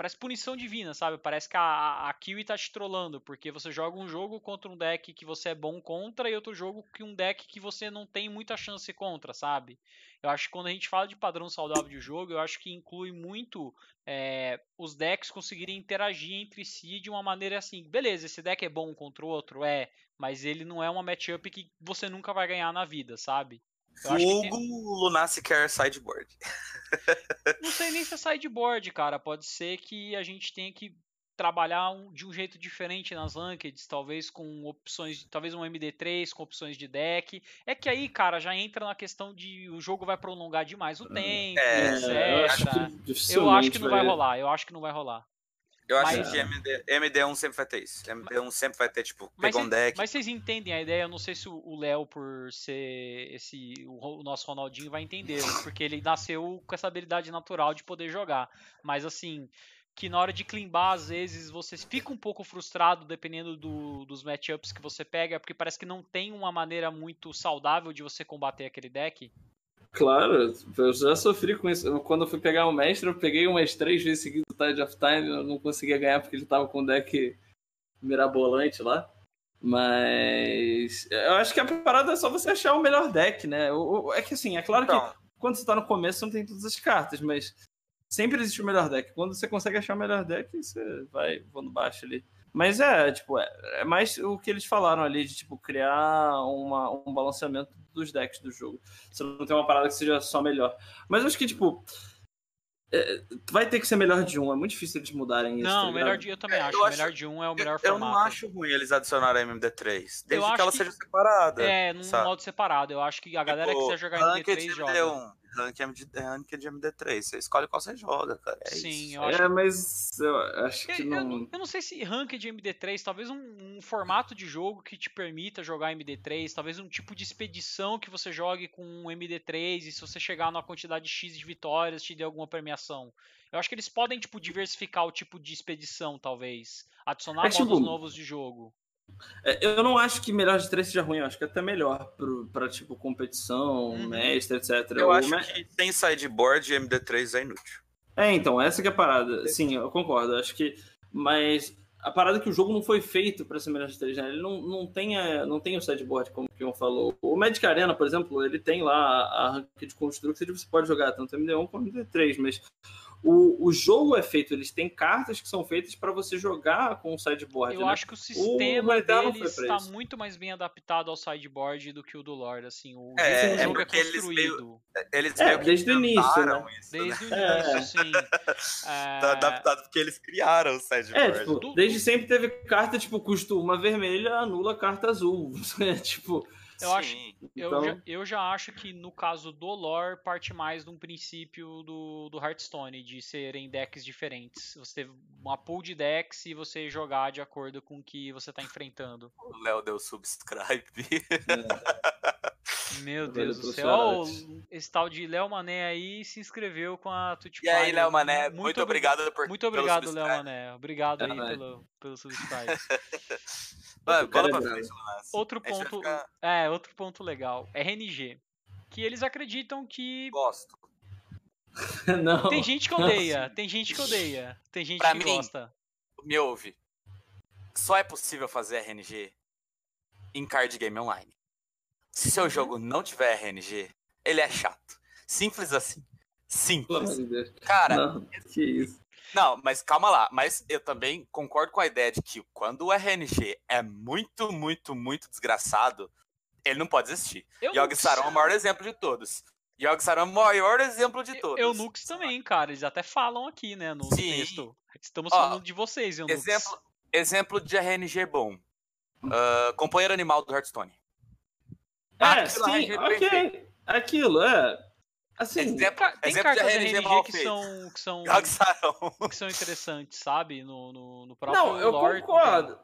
parece punição divina, sabe? Parece que a, a, Kiwi tá te trollando, porque você joga um jogo contra um deck que você é bom contra e outro jogo que um deck que você não tem muita chance contra, sabe? Eu acho que quando a gente fala de padrão saudável de jogo, eu acho que inclui muito é, os decks conseguirem interagir entre si de uma maneira assim, beleza, esse deck é bom contra o outro, é, mas ele não é uma matchup que você nunca vai ganhar na vida, sabe? Que tem- Fogo Lunacy Care Sideboard. [LAUGHS] Não sei nem se é sideboard, cara. Pode ser que a gente tenha que trabalhar um- de um jeito diferente nas rankeds, talvez com opções, talvez um MD3 com opções de deck. É que aí, cara, já entra na questão de o jogo vai prolongar demais o tempo, É, etc. eu acho que, Eu acho que não vai rolar. Eu acho que não vai rolar. Eu acho Mas- que MD, MD1 sempre vai ter isso. MD1 sempre vai ter, tipo, Mas, pegou um deck. mas vocês entendem a ideia? Eu não sei se o Léo, por ser esse o nosso Ronaldinho, vai entender, [LAUGHS] porque ele nasceu com essa habilidade natural de poder jogar. Mas assim, que na hora de climbar, às vezes você fica um pouco frustrado dependendo do- dos matchups que você pega, porque parece que não tem uma maneira muito saudável de você combater aquele deck. Claro, eu já sofri com isso. Quando eu fui pegar o mestre, eu peguei umas três vezes seguidas o Tide of Time, eu não conseguia ganhar porque ele tava com um deck mirabolante lá. Mas eu acho que a parada é só você achar o melhor deck, né? É que assim, é claro que Então, quando você tá no começo, não tem todas as cartas, mas sempre existe o melhor deck. Quando você consegue achar o melhor deck, você vai voando baixo ali. Mas é, tipo, é, é mais o que eles falaram ali, de tipo, criar uma, um balanceamento dos decks do jogo. Você não tem uma parada que seja só melhor. Mas eu acho que, tipo, é, vai ter que ser melhor de um. É muito difícil eles mudarem isso. não, tá melhor de eu também É, acho. eu acho- melhor de um é o melhor eu formato. não acho ruim eles adicionarem a MD3. Desde que ela que- seja separada. É, num sabe? modo separado. Eu acho que a galera que Tipo, quiser jogar Ranked MD3 joga. MD1. Ranked é Ranked MD3. Você escolhe qual você joga, cara. É Sim, isso. eu acho É, mas eu acho que Eu, não. eu não sei se Ranked MD3, talvez um, um formato de jogo que te permita jogar MD3, talvez um tipo de expedição que você jogue com um MD3 e se você chegar numa quantidade X de vitórias te dê alguma premiação. Eu acho que eles podem tipo diversificar o tipo de expedição, talvez, adicionar É, modos tipo, novos de jogo. É, Eu não acho que melhor de três seja ruim, eu acho que é até melhor pro, pra, tipo, competição, Uhum. mestre, etc. Eu O acho me- que sem sideboard MD3 é inútil. É, então, essa que é a parada. Sim, eu concordo. Acho que. Mas a parada é que o jogo não foi feito pra ser melhor de três, né? Ele não, não, tem, a- não tem o sideboard, como o Kion falou. O Magic Arena, por exemplo, ele tem lá a a Ranked Construct, você pode jogar tanto MD1 quanto MD3, mas. O, o jogo é feito, eles têm cartas que são feitas pra você jogar com o sideboard. Eu né? acho que o sistema foi deles está muito mais bem adaptado ao sideboard do que o do Lord, assim, o É, o é jogo é porque eles meio- construído. Eles É, meio que desde o início, né? isso, né? Desde o [LAUGHS] É. início, sim. É, Tá adaptado porque eles criaram o sideboard. É, tipo, desde sempre teve carta, tipo, custo uma vermelha, anula a carta azul. [LAUGHS] É, tipo, eu acho- Sim. Eu, então... já, eu já acho que no caso do lore parte mais de um princípio do, do Hearthstone, de serem decks diferentes. Você ter uma pool de decks e você jogar de acordo com o que você tá enfrentando. O Léo deu subscribe. [LAUGHS] Meu Deus do céu. Ó, esse tal de Léo Mané aí se inscreveu com a Twitch E aí. Léo Mané, muito, Muito obri- obrigado por Muito obrigado, Léo. Mané. Obrigado aí É, vai. pelo, pelo subscribe. [LAUGHS] Cara bola pra é frente. Outro ponto. ficar- É, outro ponto legal. RNG. Que eles acreditam que. Gosto. [LAUGHS] não. Tem gente que odeia, tem gente que odeia, tem gente Pra que mim, gosta. Me ouve. Só é possível fazer RNG em card game online. Se seu jogo não tiver RNG, ele é chato. Simples assim. Simples. Cara, Não, que isso. Não, mas calma lá. Mas eu também concordo com a ideia de que quando o RNG é muito, muito, muito desgraçado, ele não pode existir. Eu Yogi Saron é o maior exemplo de todos. Yogi Saron é o maior exemplo de todos. Eunucos também, cara. Eles até falam aqui, né, no Sim. texto. Estamos Ó, falando de vocês, Eunucos. Exemplo, exemplo de RNG bom. Ah, companheiro animal do Hearthstone. É, Aquilo sim, RNG ok. Aquilo, é. Assim, Exemplo, Ca- Tem exemplo de cartas RNG RNG mal que são, que, são, que são interessantes, sabe? No, no, no próprio não, eu lore concordo.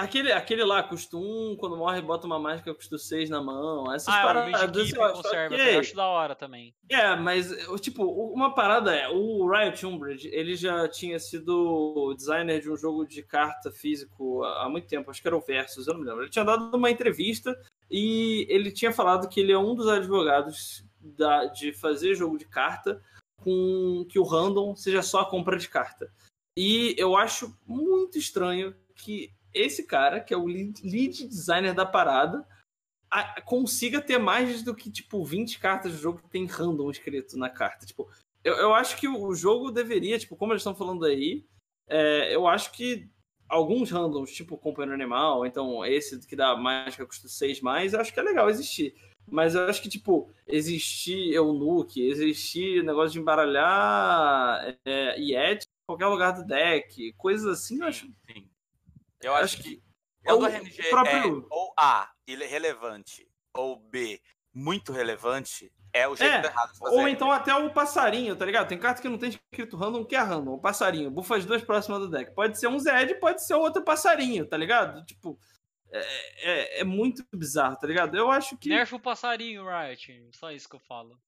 Aquele, aquele lá custa um, quando morre, bota uma mágica, custa seis na mão. Essas Ah, paradas. Midkeep eu conserva, ok. eu acho da hora também. É, mas, tipo, uma parada é, o Riot Umbridge, ele já tinha sido designer de um jogo de carta físico há há muito tempo, acho que era o Versus, eu não me lembro. Ele tinha dado uma entrevista e ele tinha falado que ele é um dos advogados da- de fazer jogo de carta com que o random seja só a compra de carta. E eu acho muito estranho que esse cara, que é o lead, designer da parada, a- consiga ter mais do que, tipo, 20 cartas do jogo que tem random escrito na carta. Tipo, eu, eu acho que o jogo deveria, tipo, como eles estão falando aí, é, eu acho que alguns randoms, tipo Companheiro Animal, então esse que dá mágica custa 6 mais, eu acho que é legal existir. Mas eu acho que, tipo, existir Eunuque, existir negócio de embaralhar é, Yeti em qualquer lugar do deck, coisas assim, eu acho. Sim. Eu acho, Acho que, que quando o o RNG próprio- é ou A, ele é relevante, ou B, muito relevante, é o jeito É, errado de fazer. Ou então até o passarinho, tá ligado? Tem carta que não tem escrito random, que é random. O passarinho, bufa as duas próximas do deck. Pode ser um Zed, pode ser outro passarinho, tá ligado? Tipo, é, é, é muito bizarro, tá ligado? Eu acho que. Nerfa o passarinho, Riot. Só isso que eu falo.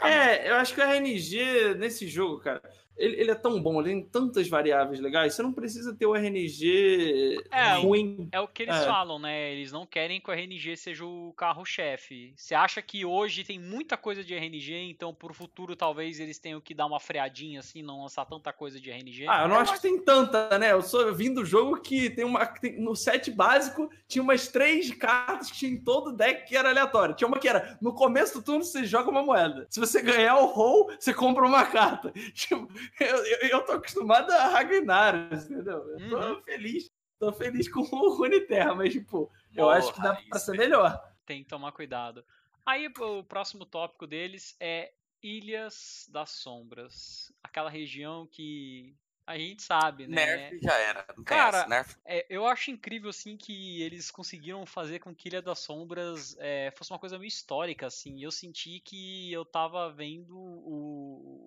É, eu acho que o RNG nesse jogo, cara, ele, ele é tão bom, ele tem tantas variáveis legais, você não precisa ter o RNG É, ruim. É o que eles É. falam, né? Eles não querem que o RNG seja o carro-chefe. Você acha que hoje tem muita coisa de RNG, então pro futuro talvez eles tenham que dar uma freadinha assim, não lançar tanta coisa de RNG? Ah, eu não acho que tem tanta, né? Eu sou vim do jogo que tem uma. tem- no set básico tinha umas três cartas que tinha em todo deck que era aleatório. Tinha uma que era no começo do turno você joga uma moeda. Se você ganhar o roll, você compra uma carta. [LAUGHS] Tipo, [LAUGHS] eu, eu, eu tô acostumado a Ragnaros, entendeu? Eu tô Uhum. feliz. Tô feliz com o Runeterra, mas, tipo, eu Porra, acho que dá pra ser melhor. Tem que tomar cuidado. Aí o próximo tópico deles é Ilhas das Sombras. Aquela região que A gente sabe, né? Nerf já era. Não Cara, essa. Nerf. É, eu acho incrível, assim, que eles conseguiram fazer com que Ilha das Sombras é, fosse uma coisa meio histórica, assim. Eu senti que eu tava vendo o...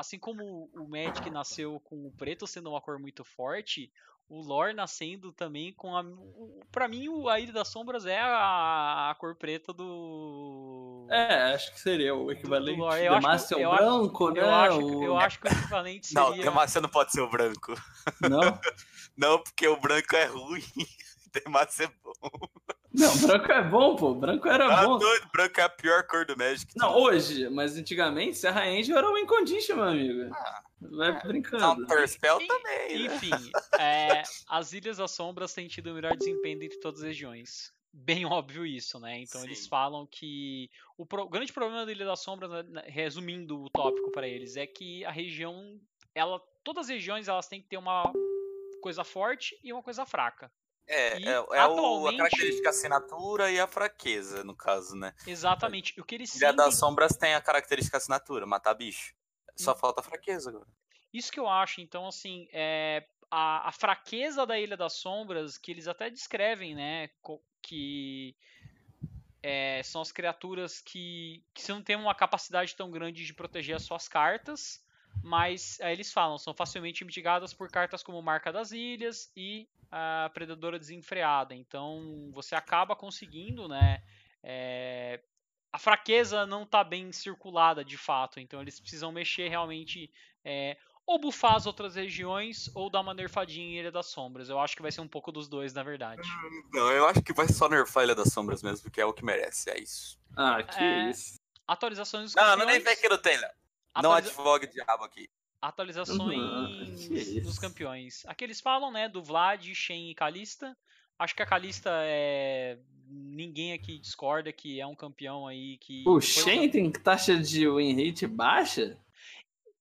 Assim como o Magic nasceu com o preto sendo uma cor muito forte, o lore nascendo também com a... Pra mim, o- a Ilha das Sombras é a, a cor preta do... É, acho que seria o equivalente. lore. Eu acho que- Demacia é eu o acho- branco, né? Eu acho, o... eu acho que o equivalente Não, seria... Demacia não pode ser o branco. Não? [LAUGHS] Não, porque o branco é ruim. [LAUGHS] Demacia é bom. Não, branco é bom, pô. Branco era Tá bom. doido, branco é a pior cor do Magic. Não, hoje, mas antigamente, Serra Angel era o win condition, meu amigo. Ah. Vai brincando. Counterspell En- também, né? Enfim, é, as Ilhas das Sombras têm tido o melhor desempenho entre todas as regiões. Bem óbvio isso, né? Então eles Sim. falam que o, pro- o grande problema da Ilha das Sombras, né, né, resumindo o tópico para eles, é que a região, ela, todas as regiões elas têm que ter uma coisa forte e uma coisa fraca. É, E, é, é o- a atualmente- característica assinatura e a fraqueza, no caso, né? Exatamente. O que eles Ilha sentem, das Sombras tem a característica assinatura, matar bicho. Só Hum. falta fraqueza agora. Isso que eu acho, então, assim, é, a, a fraqueza da Ilha das Sombras, que eles até descrevem, né, que é, são as criaturas que, que você não tem uma capacidade tão grande de proteger as suas cartas, mas aí eles falam, são facilmente mitigadas por cartas como Marca das Ilhas e a Predadora Desenfreada. Então, você acaba conseguindo, né, é, a fraqueza não está bem circulada de fato, então eles precisam mexer realmente é, ou bufar as outras regiões ou dar uma nerfadinha em Ilha das Sombras. Eu acho que vai ser um pouco dos dois, na verdade. Não, eu acho que vai só nerfar a Ilha das Sombras mesmo, porque é o que merece, é isso. Ah, que É. isso. Atualizações dos Não, campeões. não nem vem que não tem, Léo. Não atualiza- advogue diabo aqui. Atualizações Uhum, dos campeões. Aqui eles falam, né, do Vlad, Shen e Kalista. Acho que a Kalista é. Ninguém aqui discorda que é um campeão aí que. O Shen tem taxa de win rate baixa?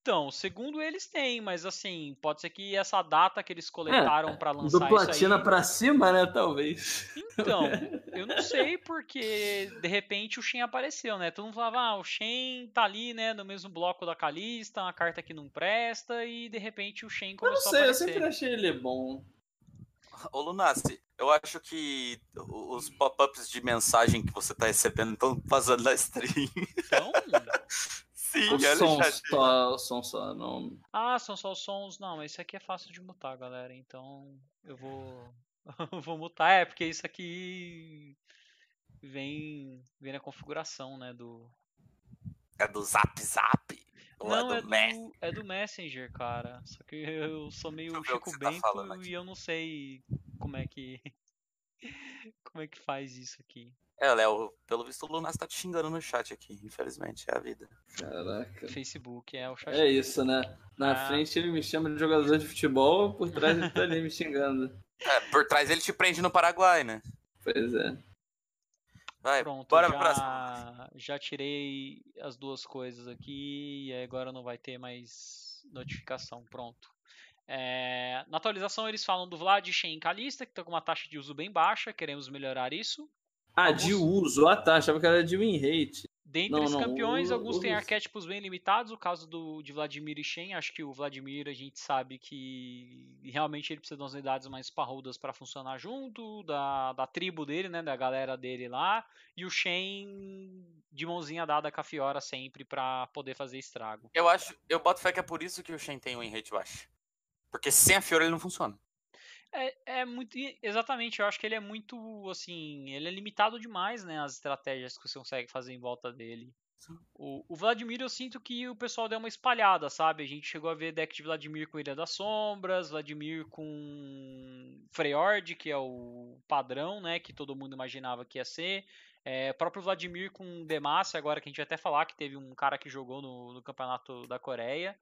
Então, segundo eles têm, mas assim, pode ser que essa data que eles coletaram pra Do lançar platina isso aí. pra cima, né? Talvez. Então, [LAUGHS] eu não sei porque de repente o Shen apareceu, né? Todo mundo falava, ah, o Shen tá ali, né, no mesmo bloco da Kalista, uma carta que não presta, e de repente o Shen Eu não começou sei, a eu aparecer. sempre achei ele bom. Ô, Lunassi, eu acho que os pop-ups de mensagem que você tá recebendo estão vazando na stream. Então, [LAUGHS] Sim, O olha som o chat. só, som só, não. ah, são só os sons. Não, esse aqui é fácil de mutar, galera. Então, eu vou eu [LAUGHS] vou mutar, é, porque isso aqui vem vem na configuração, né, do É do Zap Zap. Ou Não, é é do Messi. do, é do Messenger, cara. Só que eu sou meio Chico tá Bento aqui. e eu não sei como é que. [LAUGHS] como é que faz isso aqui. É, Léo, pelo visto o Lunassi tá te xingando no chat aqui, infelizmente, é a vida. Caraca. Facebook é o chat. É isso, né? Na Ah. frente ele me chama de jogador de futebol, por trás ele tá ali me xingando. [LAUGHS] É, por trás ele te prende no Paraguai, né? Pois é. Vai, Pronto, bora pro próximo. já, já tirei as duas coisas aqui e agora não vai ter mais notificação. Pronto. É, na atualização eles falam do Vlad, Shen Kalista, que estão com uma taxa de uso bem baixa, queremos melhorar isso. Ah, de uso. Ah, tá. Achava que era de win rate. Dentre Não, os não, campeões, o- alguns têm os- arquétipos bem limitados. O caso do, de Vladimir e Shen, acho que o Vladimir a gente sabe que realmente ele precisa de umas unidades mais parrudas para funcionar junto, da, da tribo dele, né, da galera dele lá. E o Shen de mãozinha dada com a Fiora sempre para poder fazer estrago. Eu acho, eu boto fé que é por isso que o Shen tem um win rate baixo. Porque sem a Fiora ele não funciona. É, é muito. Exatamente, eu acho que ele é muito. Assim. Ele é limitado demais, né? As estratégias que você consegue fazer em volta dele. Sim. O, o Vladimir, eu sinto que o pessoal deu uma espalhada, sabe? A gente chegou a ver deck de Vladimir com Ilha das Sombras, Vladimir com Freyord, que é o padrão, né? Que todo mundo imaginava que ia ser. É, próprio Vladimir com Demacia, agora que a gente vai até falar que teve um cara que jogou no, no campeonato da Coreia.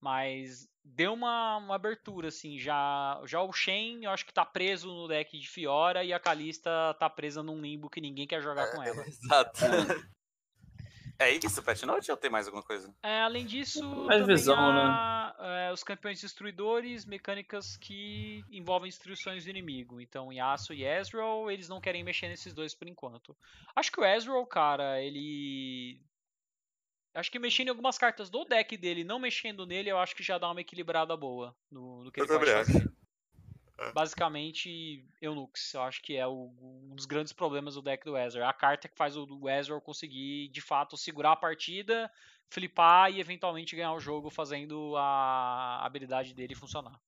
Mas deu uma, uma abertura, assim. Já, já o Shen, eu acho que tá preso no deck de Fiora e a Kalista tá presa num limbo que ninguém quer jogar com ela. [LAUGHS] Exato. É isso, Pet Note ou tem mais alguma coisa? É, além disso, Mais visão, há, é, os campeões destruidores, mecânicas que envolvem destruições do inimigo. Então, Yasuo e Ezreal, eles não querem mexer nesses dois por enquanto. Acho que o Ezreal, cara, ele acho que mexendo em algumas cartas do deck dele, não mexendo nele, eu acho que já dá uma equilibrada boa no, no que Eu ele pode acho. fazer. É. Basicamente, Eunuchs, eu acho que é o- um dos grandes problemas do deck do Ezreal. É a carta que faz o do Ezreal conseguir, de fato, segurar a partida, flipar e eventualmente ganhar o jogo fazendo a habilidade dele funcionar.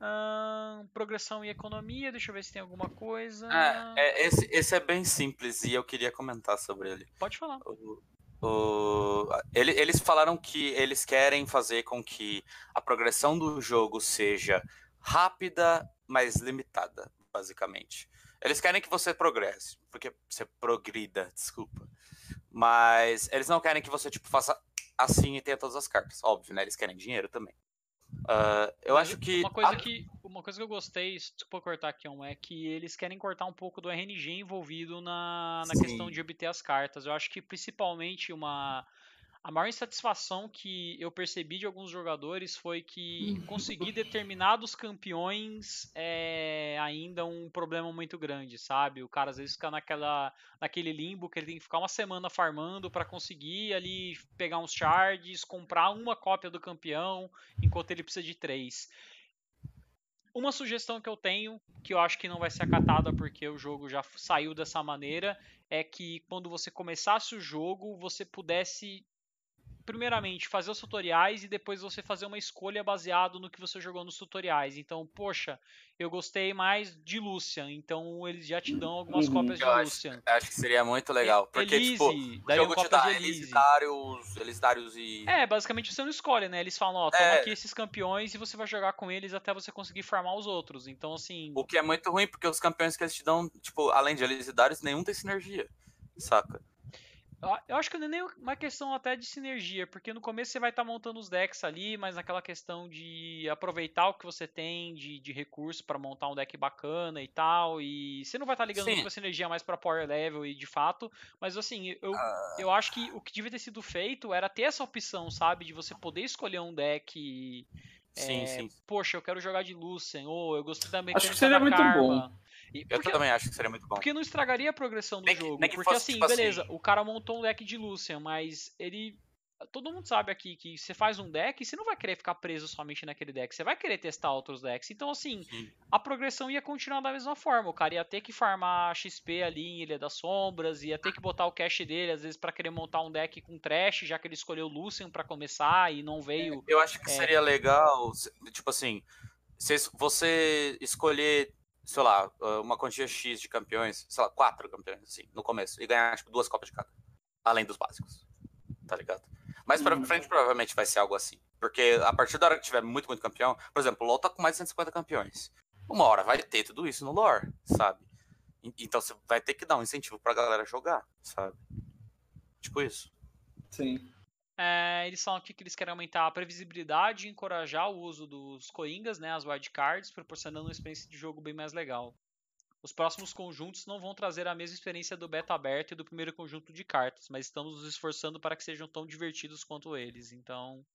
Ahn, progressão e economia, deixa eu ver se tem alguma coisa. Ah, é, esse, esse é bem simples e eu queria comentar sobre ele. Pode falar. O- o- ele- eles falaram que eles querem fazer com que a progressão do jogo seja rápida, mas limitada, basicamente. Eles querem que você progresse, porque você progrida, [LAUGHS] desculpa. Mas eles não querem que você tipo faça assim e tenha todas as cartas. Óbvio, né? Eles querem dinheiro também. Ah, eu acho que Uma coisa a- que, uma coisa que eu gostei, desculpa cortar aqui, um, é que eles querem cortar um pouco do RNG envolvido na, na questão de obter as cartas. Eu acho que principalmente uma. A maior insatisfação que eu percebi de alguns jogadores foi que conseguir determinados campeões é ainda um problema muito grande, sabe? O cara às vezes fica naquela, naquele limbo que ele tem que ficar uma semana farmando pra conseguir ali pegar uns shards, comprar uma cópia do campeão, enquanto ele precisa de três. Uma sugestão que eu tenho, que eu acho que não vai ser acatada porque o jogo já saiu dessa maneira, é que quando você começasse o jogo, você pudesse primeiramente fazer os tutoriais e depois você fazer uma escolha baseado no que você jogou nos tutoriais. Então, poxa, eu gostei mais de Lucian, então eles já te dão algumas Uhum. cópias de Eu acho, Lucian. acho que seria muito legal. Porque, Elise, tipo, o jogo te dá Darius e. É, basicamente você não escolhe, né? Eles falam, ó, toma É. aqui esses campeões e você vai jogar com eles até você conseguir farmar os outros. Então, assim, O que é muito ruim, porque os campeões que eles te dão, tipo, além de Elise e Darius, nenhum tem sinergia. Saca? Eu- acho que não é nem uma questão até de sinergia, porque no começo você vai estar montando os decks ali, mas naquela questão de aproveitar o que você tem de, de recurso para montar um deck bacana e tal, e você não vai estar ligando Sim. muito pra sinergia mais pra power level e de fato, mas assim, eu, Ah. eu acho que o que devia ter sido feito era ter essa opção, sabe, de você poder escolher um deck. Sim, é, sim. Poxa, eu quero jogar de Lucien, ou eu gostei da mecânica que seria muito Karma. E- Eu porque- também acho que seria muito bom. porque não estragaria a progressão do Nem jogo. que porque fosse, assim, tipo assim- beleza, o cara montou um deck de Lucian, mas ele. Todo mundo sabe aqui que você faz um deck, você não vai querer ficar preso somente naquele deck, você vai querer testar outros decks. Então, assim, Sim. a progressão ia continuar da mesma forma. O cara ia ter que farmar XP ali em Ilha das Sombras, ia ter que botar o cash dele, às vezes, pra querer montar um deck com trash, já que ele escolheu Lucian pra começar e não veio. Eu acho que É. seria legal, tipo assim, você escolher, sei lá, uh, uma quantia X de campeões, sei lá, quatro campeões, assim, no começo, e ganhar, tipo, duas copas de cada. Além dos básicos. Tá ligado? Mas pra Uhum. frente provavelmente vai ser algo assim. Porque a partir da hora que tiver muito, muito campeão, por exemplo, o LoL tá com mais de 150 campeões. Uma hora vai ter tudo isso no lore, sabe? Então você vai ter que dar um incentivo pra galera jogar, sabe? Tipo isso. Sim. É, eles falam aqui que eles querem aumentar a previsibilidade e encorajar o uso dos coingas, né, as wildcards, proporcionando uma experiência de jogo bem mais legal. Os próximos conjuntos não vão trazer a mesma experiência do beta aberto e do primeiro conjunto de cartas, mas estamos nos esforçando para que sejam tão divertidos quanto eles. Então,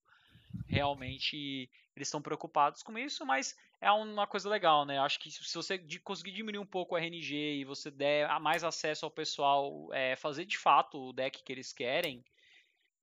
realmente, eles estão preocupados com isso, mas é uma coisa legal, né? Acho que se você conseguir diminuir um pouco o RNG e você der a- mais acesso ao pessoal é, fazer de fato o deck que eles querem,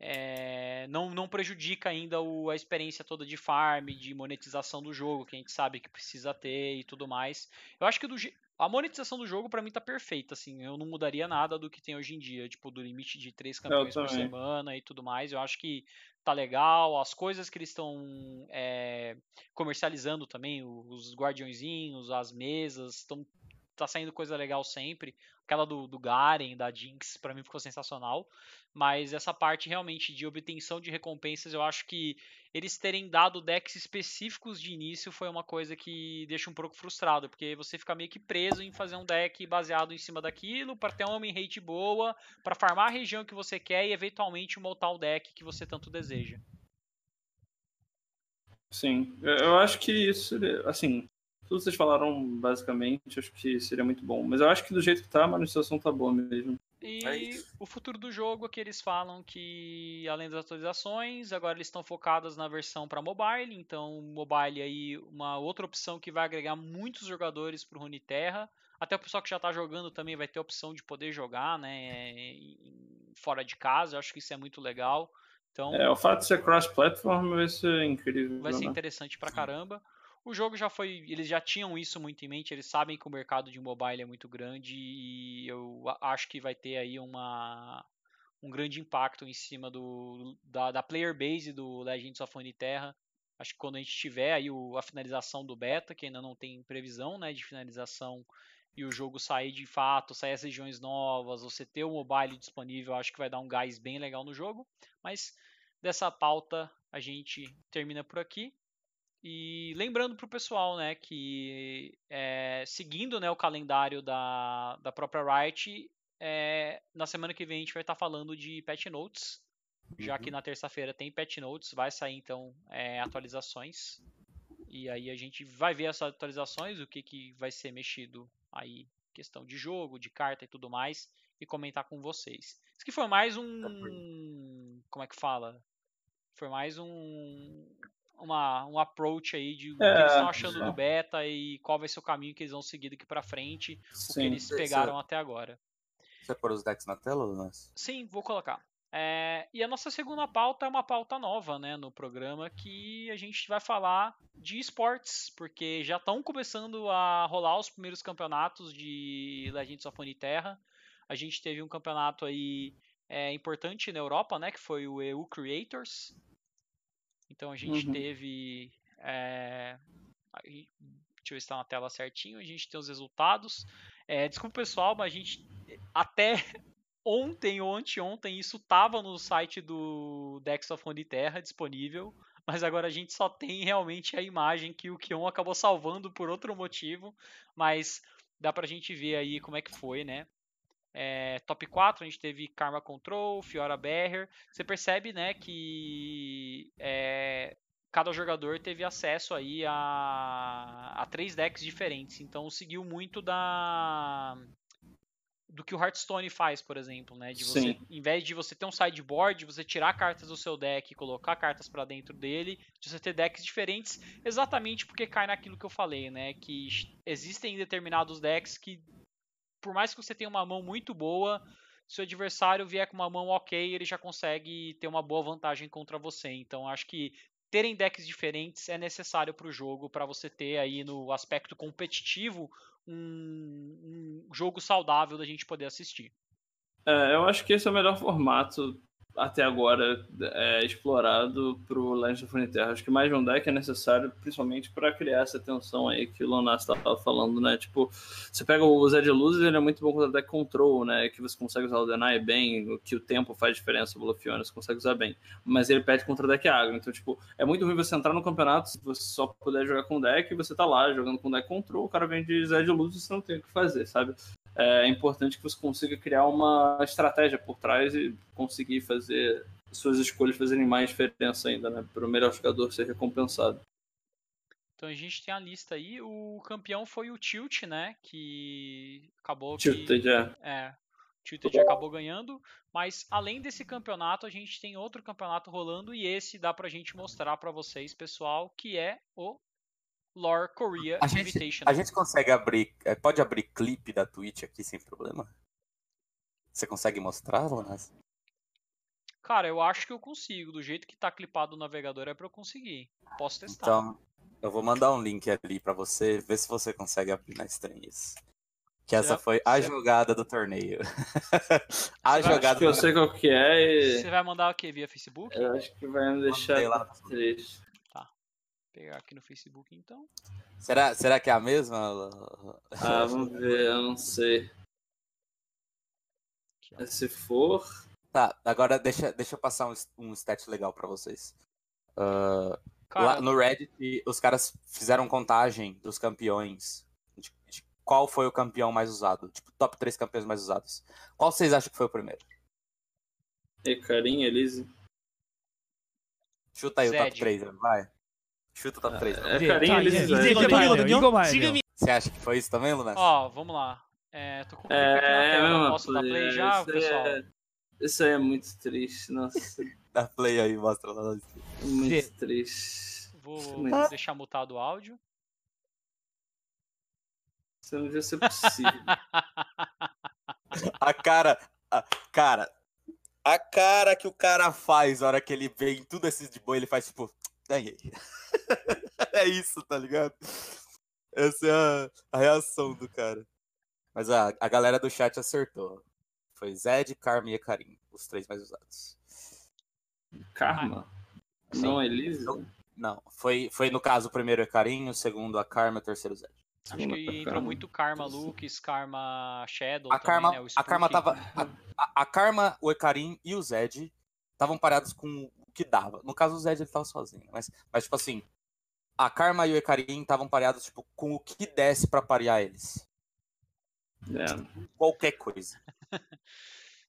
é, não, não prejudica ainda o- a experiência toda de farm, de monetização do jogo, que a gente sabe que precisa ter e tudo mais. Eu acho que do a monetização do jogo pra mim tá perfeita, assim, eu não mudaria nada do que tem hoje em dia, tipo, do limite de três campeões por semana e tudo mais. Eu acho que tá legal, as coisas que eles estão é, comercializando também, os guardiõezinhos, as mesas, estão tá saindo coisa legal sempre. Aquela do, do Garen, da Jinx, pra mim ficou sensacional. Mas essa parte realmente de obtenção de recompensas, eu acho que eles terem dado decks específicos de início foi uma coisa que deixa um pouco frustrado, porque você fica meio que preso em fazer um deck baseado em cima daquilo, para ter uma win rate boa, para farmar a região que você quer e eventualmente montar o deck que você tanto deseja. Sim. Eu, acho que isso assim, tudo que vocês falaram basicamente, acho que seria muito bom. Mas eu acho que do jeito que tá, a manutenção tá boa mesmo. E É o futuro do jogo é que eles falam que, além das atualizações, agora eles estão focados na versão para mobile. Então, mobile aí, uma outra opção que vai agregar muitos jogadores para o Runeterra. Até o pessoal que já está jogando também vai ter a opção de poder jogar, né? fora de casa. Eu acho que isso é muito legal. Então, É, o fato de ser cross-platform vai ser incrível. vai ser né? interessante pra caramba. O jogo já foi. Eles já tinham isso muito em mente, eles sabem que o mercado de mobile é muito grande e eu acho que vai ter aí uma, um grande impacto em cima do, da, da player base do Legends of Runeterra. Acho que quando a gente tiver aí o- a finalização do beta, que ainda não tem previsão né, de finalização, e o jogo sair de fato, sair as regiões novas, você ter o mobile disponível, acho que vai dar um gás bem legal no jogo. Mas dessa pauta a gente termina por aqui. E lembrando pro pessoal, né, que é, seguindo né, o calendário da, da própria Riot, é, na semana que vem a gente vai estar falando de patch notes, já que na terça-feira tem patch notes, vai sair então é, atualizações. E aí a gente vai ver essas atualizações, o que, que vai ser mexido aí, questão de jogo, de carta e tudo mais, e comentar com vocês. Isso que foi mais um. Como é que fala? Foi mais um. Uma, um approach aí de o que É, eles estão achando só. do beta e qual vai ser o caminho que eles vão seguir daqui pra frente, o que Sim. eles pegaram até agora. Você pôr os decks na tela, Lunas? Sim, vou colocar. É, e a nossa segunda pauta é uma pauta nova né, no programa que a gente vai falar de esportes, porque já estão começando a rolar os primeiros campeonatos de Legends of Runeterra. A gente teve um campeonato aí é, importante na Europa, né, que foi o EU Creators. Então a gente Uhum. teve. é, deixa eu ver se está na tela certinho. A gente tem os resultados. É, desculpa pessoal, mas a gente até [LAUGHS] ontem ou anteontem isso tava no site do Dex of Terra disponível, mas agora a gente só tem realmente a imagem que o Kion acabou salvando por outro motivo, mas dá pra gente ver aí como é que foi, né? É, top 4 a gente teve Karma Control, Fiora Bearer. Você percebe, né, que é, cada jogador teve acesso aí a, a três decks diferentes. Então seguiu muito da do que o Hearthstone faz, por exemplo, né? De você, Sim. em vez de você ter um sideboard, você tirar cartas do seu deck e colocar cartas pra dentro dele, de você ter decks diferentes, exatamente porque cai naquilo que eu falei, né? Que existem determinados decks que, por mais que você tenha uma mão muito boa, se o adversário vier com uma mão ok, ele já consegue ter uma boa vantagem contra você. Então, acho que terem decks diferentes é necessário para o jogo, para você ter aí no aspecto competitivo um, um jogo saudável da gente poder assistir. É, eu acho que esse é o melhor formato até agora é, explorado pro Legends of Runeterra. Acho que mais de um deck é necessário, principalmente para criar essa tensão aí que o Lonas estava falando, né? Tipo, você pega o Zed Luzes, ele é muito bom contra deck control, né? Que você consegue usar o Deny bem, que o tempo faz diferença, o Blufiona, você consegue usar bem. Mas ele pede contra deck agro. Então, tipo, é muito ruim você entrar no campeonato se você só puder jogar com deck e você tá lá jogando com deck control, o cara vem de Zed Luzes e você não tem o que fazer, sabe? É importante que você consiga criar uma estratégia por trás e conseguir fazer suas escolhas fazerem mais diferença ainda, né? Para o melhor jogador ser recompensado. Então a gente tem a lista aí. O campeão foi o Tilt, né? Que acabou Tilted, que. é. É. O Tilted acabou ganhando. Mas além desse campeonato, a gente tem outro campeonato rolando. E esse dá pra gente mostrar pra vocês, pessoal, que é o Lore Korea A gente, Invitational. a gente consegue abrir. é, Pode abrir clipe da Twitch aqui sem problema? Você consegue mostrar, Lunas? Cara, eu acho que eu consigo. Do jeito que tá clipado o navegador é pra eu conseguir. Posso testar. Então, eu vou mandar um link ali pra você, ver se você consegue abrir na stream isso. Que essa foi a será- jogada do torneio. [LAUGHS] a jogada Acho que eu sei qual que é Você e vai mandar o que? Via Facebook? eu acho que vai me deixar Mandei lá. triste. Pegar aqui no Facebook então. Será, será que é a mesma? Ah, vamos ver, eu não sei. Ó. Se for. Tá, agora deixa, deixa eu passar um, um stat legal pra vocês. Ah, Cara, lá no Reddit, os caras fizeram contagem dos campeões. De, de qual foi o campeão mais usado? Tipo, top 3 campeões mais usados. Qual vocês acham que foi o primeiro? E carinha, Elise. Chuta aí o top Zed. 3, vai. Chuta o top 3. Você acha que foi isso também, Lunas? Ó, vamos lá. É, tô com é, Posso dar play já, isso é, é, pessoal? É... Isso aí é muito triste, nossa. [LAUGHS] Dá play aí, mostra lá. É muito Sim. triste. Vou muito... deixar mutado o áudio. Isso não devia ser possível. [LAUGHS] a cara. A, cara. A cara que o cara faz na hora que ele vem tudo esses de boa, ele faz tipo. Ganhei. [LAUGHS] é isso, tá ligado? Essa é a, a reação do cara. Mas a, a galera do chat acertou. Foi Zed, Karma e Ekarim, os três mais usados. Karma? Sim. Não, Elise? Não, foi, foi no caso o primeiro Ekarim, o segundo a Karma, o terceiro Zed. Acho que entrou Karma. muito Karma Lux, Karma Shadow. A também, Karma, né? o a Karma tava. A, a- a Karma, o Ekarim e o Zed estavam parados com que dava. No caso, o Zed ele tava sozinho. Mas, mas tipo assim, a Karma e o Ekarim estavam pareados tipo, com o que desse pra parear eles. É. Qualquer coisa. [LAUGHS]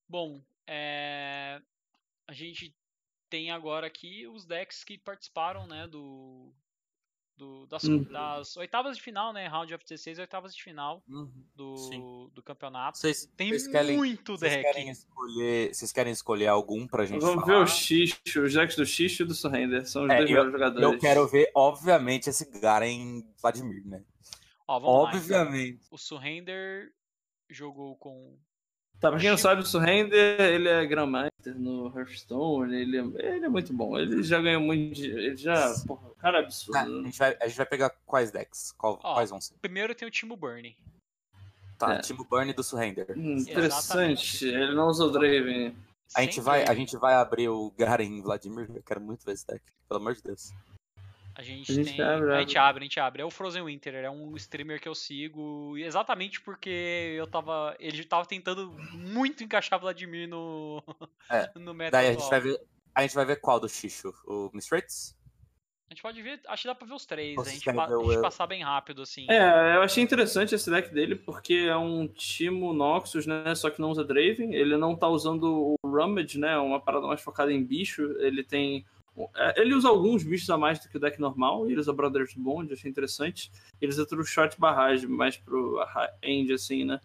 Bom, é, a gente tem agora aqui os decks que participaram, né, do, do- das, Uhum. das oitavas de final, né, Round of 16, oitavas de final do, Sim. do campeonato. Vocês, Tem vocês querem, muito vocês deck. querem escolher. Vocês querem escolher algum pra gente Vamos falar? ver o Xixo, os decks do Xixo e do Surrender. São os É, dois eu- melhores jogadores. Eu quero ver, obviamente, esse Garen Vladimir, né? Ó, vamos lá, então. Obviamente. O Surrender jogou com Tá, pra quem não sabe, o Surrender, ele é Grandmaster no Hearthstone, ele é, ele é muito bom. Ele já ganhou muito. de- Ele já. Porra, o cara é Ah, a, absurdo. gente vai, a gente vai pegar quais decks? Qual- Ó, quais vão ser? Primeiro tem o Timo Burn. Tá, É. Timo Burn do Surrender. Hum, Exatamente. interessante. Ele não usou Draven. A gente, vai, a gente vai abrir o Garen Vladimir. Eu quero muito ver esse deck. Pelo amor de Deus. A gente, A gente tem. abre, a gente abre, a gente abre. É o Frozen Winter, é um streamer que eu sigo. Exatamente porque eu tava. Ele tava tentando muito encaixar Vladimir no. É, [LAUGHS] no meta Daí a gente vai ver. A gente vai ver qual do Xixo? O Mistreats? A gente pode ver, acho que dá pra ver os três. A gente, pa- ver a gente passar bem rápido, assim. É, eu achei interessante esse deck dele, porque é um Timo Noxus, né? Só que não usa Draven. Ele não tá usando o Rummage, né? Uma parada mais focada em bicho. Ele tem. É, Ele usa alguns bichos a mais do que o deck normal. Ele usa Brothers Bond, achei interessante. Ele usa Shot Barrage, mais pro end, assim, né?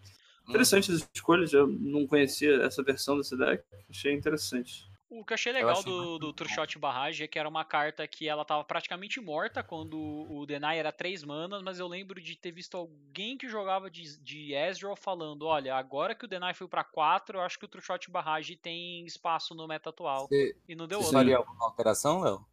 Interessante as escolhas. Eu não conhecia essa versão desse deck. Achei interessante. O que eu achei legal do, muito do bom. True Shot Barrage é que era uma carta que ela tava praticamente morta quando o Deny era 3 manas, mas eu lembro de ter visto alguém que jogava de, de Ezreal falando, olha, agora que o Deny foi pra 4, eu acho que o True Shot Barrage tem espaço no meta atual. Você E não deu você outro. faria alguma alteração, Léo?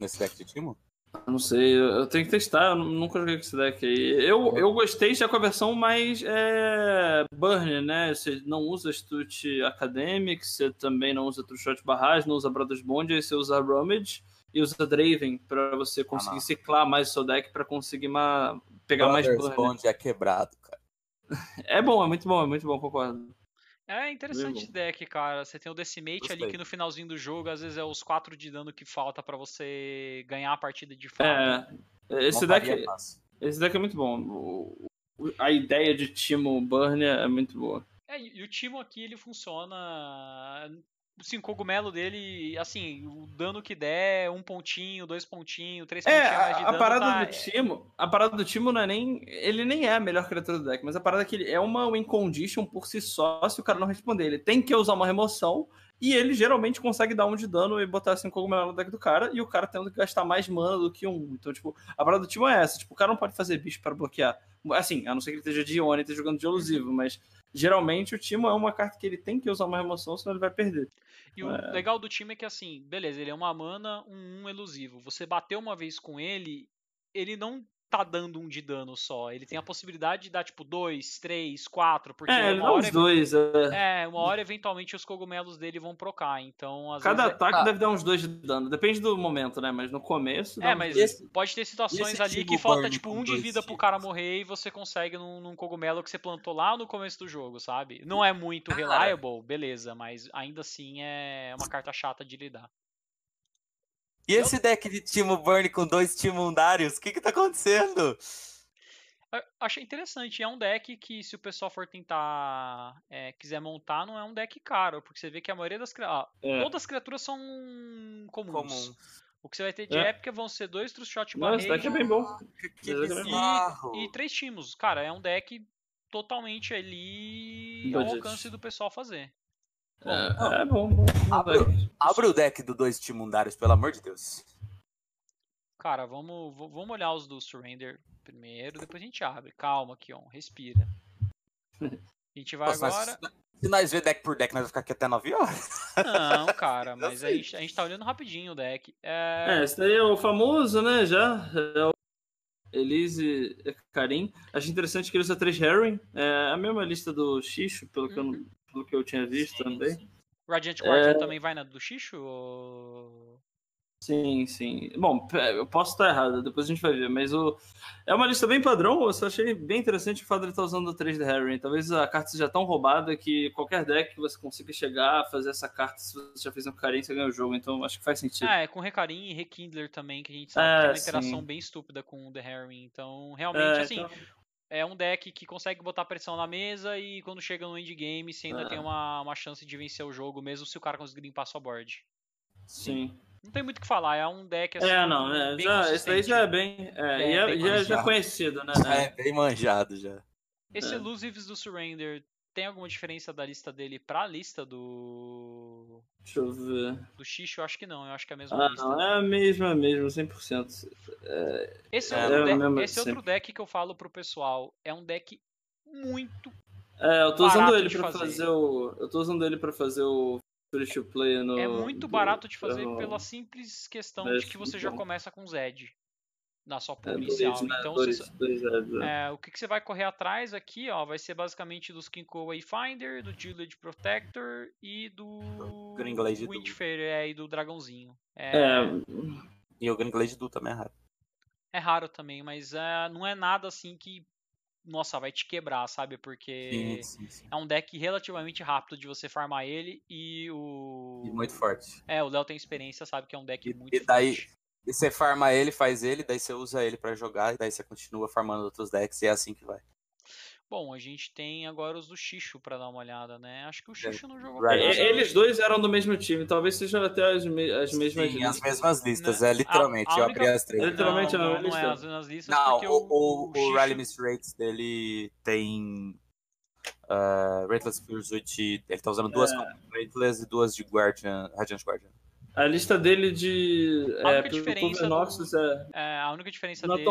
Nesse deck de Timo? Não sei, eu tenho que testar, eu nunca joguei com esse deck aí. Eu, eu gostei já com a versão mais é, burn, né? Você não usa Stut Academic, você também não usa True Shot Barrage, não usa Brothers Bond, aí você usa Rummage e usa Draven pra você conseguir não. ciclar mais o seu deck pra conseguir ma- pegar mais Brothers burn. Bond é quebrado, cara. [LAUGHS] É bom, é muito bom, é muito bom, concordo. É interessante esse deck, cara. Você tem o Decimate ali Gostei. que no finalzinho do jogo, às vezes é os 4 de dano que falta pra você ganhar a partida de fato. É, esse deck, esse deck é muito bom. O- a ideia de Timo Burn é muito boa. É, e o Timo aqui, ele funciona. Assim, o cogumelo dele, assim, o dano que der, um pontinho, dois pontinhos, três É, pontinhos mais de a, dano. a parada tá- do Timo, a parada do Timo não é nem. Ele nem é a melhor criatura do deck, mas a parada é que ele é uma win condition por si só se o cara não responder. Ele tem que usar uma remoção e ele geralmente consegue dar um de dano e botar assim cogumelo no deck do cara, e o cara tendo que gastar mais mana do que um. Então, tipo, a parada do Timo é essa, tipo, o cara não pode fazer bicho para bloquear. Assim, a não ser que ele esteja de Ione e esteja jogando de elusivo, mas geralmente o Timo é uma carta que ele tem que usar uma remoção, senão ele vai perder. E o É. legal do time é que, assim, beleza, ele é uma mana, um, um elusivo. Você bateu uma vez com ele, ele não tá dando um de dano só. Ele tem a possibilidade de dar, tipo, dois, três, quatro, porque É, uma hora. os dois. É. É, uma hora eventualmente os cogumelos dele vão procar. Então, às Cada vezes. ataque Ah. deve dar uns dois de dano. Depende do momento, né? Mas no começo. É, é mas esse- pode ter situações ali Timo que falta, tipo, um de vida pro cara morrer e você consegue num, num cogumelo que você plantou lá no começo do jogo, sabe? Não é muito reliable, beleza, mas ainda assim é uma carta chata de lidar. E esse deck de Timo Burn com dois Timundários? O que que tá acontecendo? Eu Achei interessante. É um deck que, se o pessoal for tentar. é, quiser montar, não é um deck caro. Porque você vê que a maioria das criaturas. É. Todas as criaturas são comuns. Comum. O que você vai ter de É. épica vão ser dois True Shot Não, esse deck é bem bom. Que, que deck é e três timos. Cara, é um deck totalmente ali ao Budget. alcance do pessoal fazer. É, é bom, Abre, o deck do dois Timundários, pelo amor de Deus. Cara, vamos, vamos olhar os do Surrender primeiro, depois a gente abre. Calma, Kion, respira. [LAUGHS] A gente vai Nossa, agora. Se nós ver deck por deck, nós vamos ficar aqui até 9 horas. Não, [LAUGHS] cara, mas a gente, a gente tá olhando rapidinho o deck. É, É, esse daí é o famoso, né? Já. É o Elise Karim. Acho interessante que ele usa três Herring. É a mesma lista do Xixo, pelo que, eu, não- pelo que eu tinha visto Sim, também. sim. Radiant Guardian É. também vai na do Xixo? Ou... Sim, sim. Bom, eu posso estar errado, depois a gente vai ver, mas o... é uma lista bem padrão, eu só achei bem interessante o fato de ele estar usando o 3 de Harry. Talvez a carta seja tão roubada que qualquer deck que você consiga chegar a fazer essa carta, se você já fez um carinho, você ganha o jogo, então acho que faz sentido. Ah, é com Recarim e Rekindler também, que a gente sabe É, que é uma interação sim. bem estúpida com o The Harry. Então, realmente, É, assim, então- é um deck que consegue botar pressão na mesa e quando chega no endgame, você ainda É. tem uma, uma chance de vencer o jogo, mesmo se o cara conseguir limpar sua board. sim. Não tem muito o que falar, é um deck assim. É, não, é, já, esse daí consistente. já é bem. É, É, é, bem já, já é conhecido, né? [LAUGHS] É bem manjado já. Esse É. Elusives do Surrender tem alguma diferença da lista dele pra lista do. Deixa eu ver. do Xixo? Eu acho que não, eu acho que é a mesma Ah, lista. não, é a mesma, mesmo, 100%. Esse, é É, outro é deck- mesmo esse é outro deck que eu falo pro pessoal. É um deck muito. É, eu tô usando Barato ele pra fazer. fazer. o. Eu tô usando ele pra fazer o free to play no. é muito do- barato de fazer pela simples questão É, de que você já começa com Zed na sua É, inicial. dois, né? Então, dois, você, dois é. é, o que, que você vai correr atrás aqui, ó, vai ser basicamente do Skinko Wayfinder, do Gilded Protector e do Gringlade do- Windfarer é, e do Dragãozinho. É, É, E o Green Glade do também é raro. é raro também, mas é, não é nada assim que, nossa, vai te quebrar, sabe? Porque Sim, sim, sim. é um deck relativamente rápido de você farmar ele e o. E muito forte. É, o Léo tem experiência, sabe que é um deck E- muito e daí- forte. E você farma ele, faz ele, daí você usa ele pra jogar, e daí você continua farmando outros decks, e é assim que vai. Bom, a gente tem agora os do Xixo pra dar uma olhada, né? Acho que o Xixo não jogou Right. com eles dois eram do mesmo time, talvez sejam até as, me- as mesmas Sim, as listas. mesmas listas, Né? é literalmente. A- a eu única- abri as três. Literalmente não, não, não, é as, nas listas Não, porque o, o, o, Xixo- Rally Miss Rates dele tem. Uh, Rateless Pursuit. Ele tá usando duas É. Rateless e duas de Guardian, Radiant Guardian. A lista dele de. A É, única diferença Cover do- Noxus é. é, a única diferença Não dele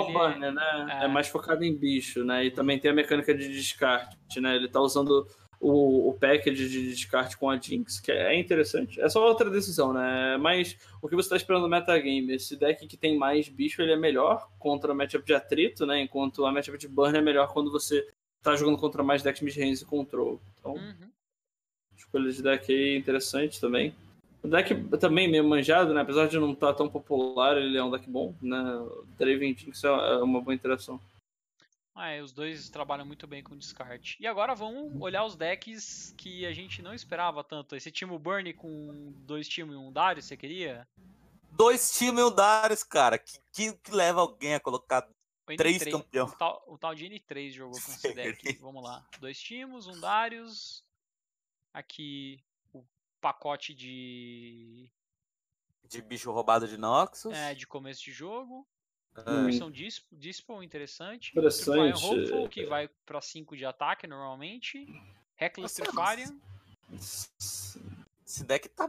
né? é- É mais focado em bicho, né? E também tem a mecânica de descarte, né? Ele tá usando o, o package de descarte com a Jinx, que é interessante. É só outra decisão, né? Mas o que você tá esperando no metagame? Esse deck que tem mais bicho, ele é melhor contra matchup de atrito, né? Enquanto a matchup de burn é melhor quando você tá jogando contra mais decks mid-range e control. Então, Uhum. escolha de deck aí interessante também. O deck também meio manjado, né? Apesar de não estar tão popular, ele é um deck bom, né? O Draven Jinx é é uma boa interação. Ah, é, os dois trabalham muito bem com descarte. E agora vamos olhar os decks que a gente não esperava tanto. Esse time Burn com dois times e um Darius, você queria? Dois times e o Darius, cara. Que, que, que leva alguém a colocar O três N3 campeão? O tal, o tal de N3 jogou com esse [LAUGHS] deck. Vamos lá. Dois times, um Darius. Aqui pacote de, De bicho roubado de Noxus. é, de começo de jogo. Ah, Versão Dispo, Dispo interessante. Interessante. Trifarian Hopeful, que vai pra 5 de ataque normalmente. Reckless Trifarian. Esse deck tá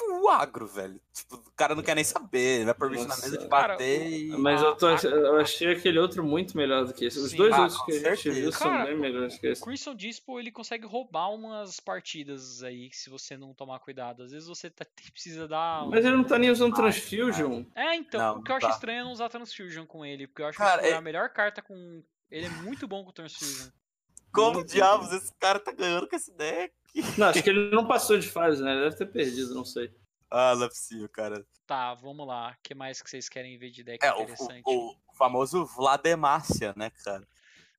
full agro, velho. Tipo, o cara não quer nem saber. Vai por bicho na mesa de Cara, bater o- e. Mas eu, tô, Ah, eu achei aquele outro muito melhor do que esse. Os Sim. dois Ah, outros que a gente certeza. viu são Cara, bem melhores que esse. Crimson Dispo ele consegue roubar umas partidas aí se você não tomar cuidado. Às vezes você tá- [LAUGHS] precisa dar. Mas ele não tá nem usando Transfusion. É, então, Não, o que eu acho tá. estranho é não usar Transfusion com ele, porque eu acho Cara, que é é- a melhor carta com. Ele é muito bom com Transfusion. Como Muito diabos esse cara tá ganhando com esse deck? Não, acho que ele não passou de fase, né? Ele deve ter perdido, não sei. Ah, não é possível, cara. Tá, vamos lá. O que mais que vocês querem ver de deck É, o, interessante? o, o famoso Vlademácia, né, cara?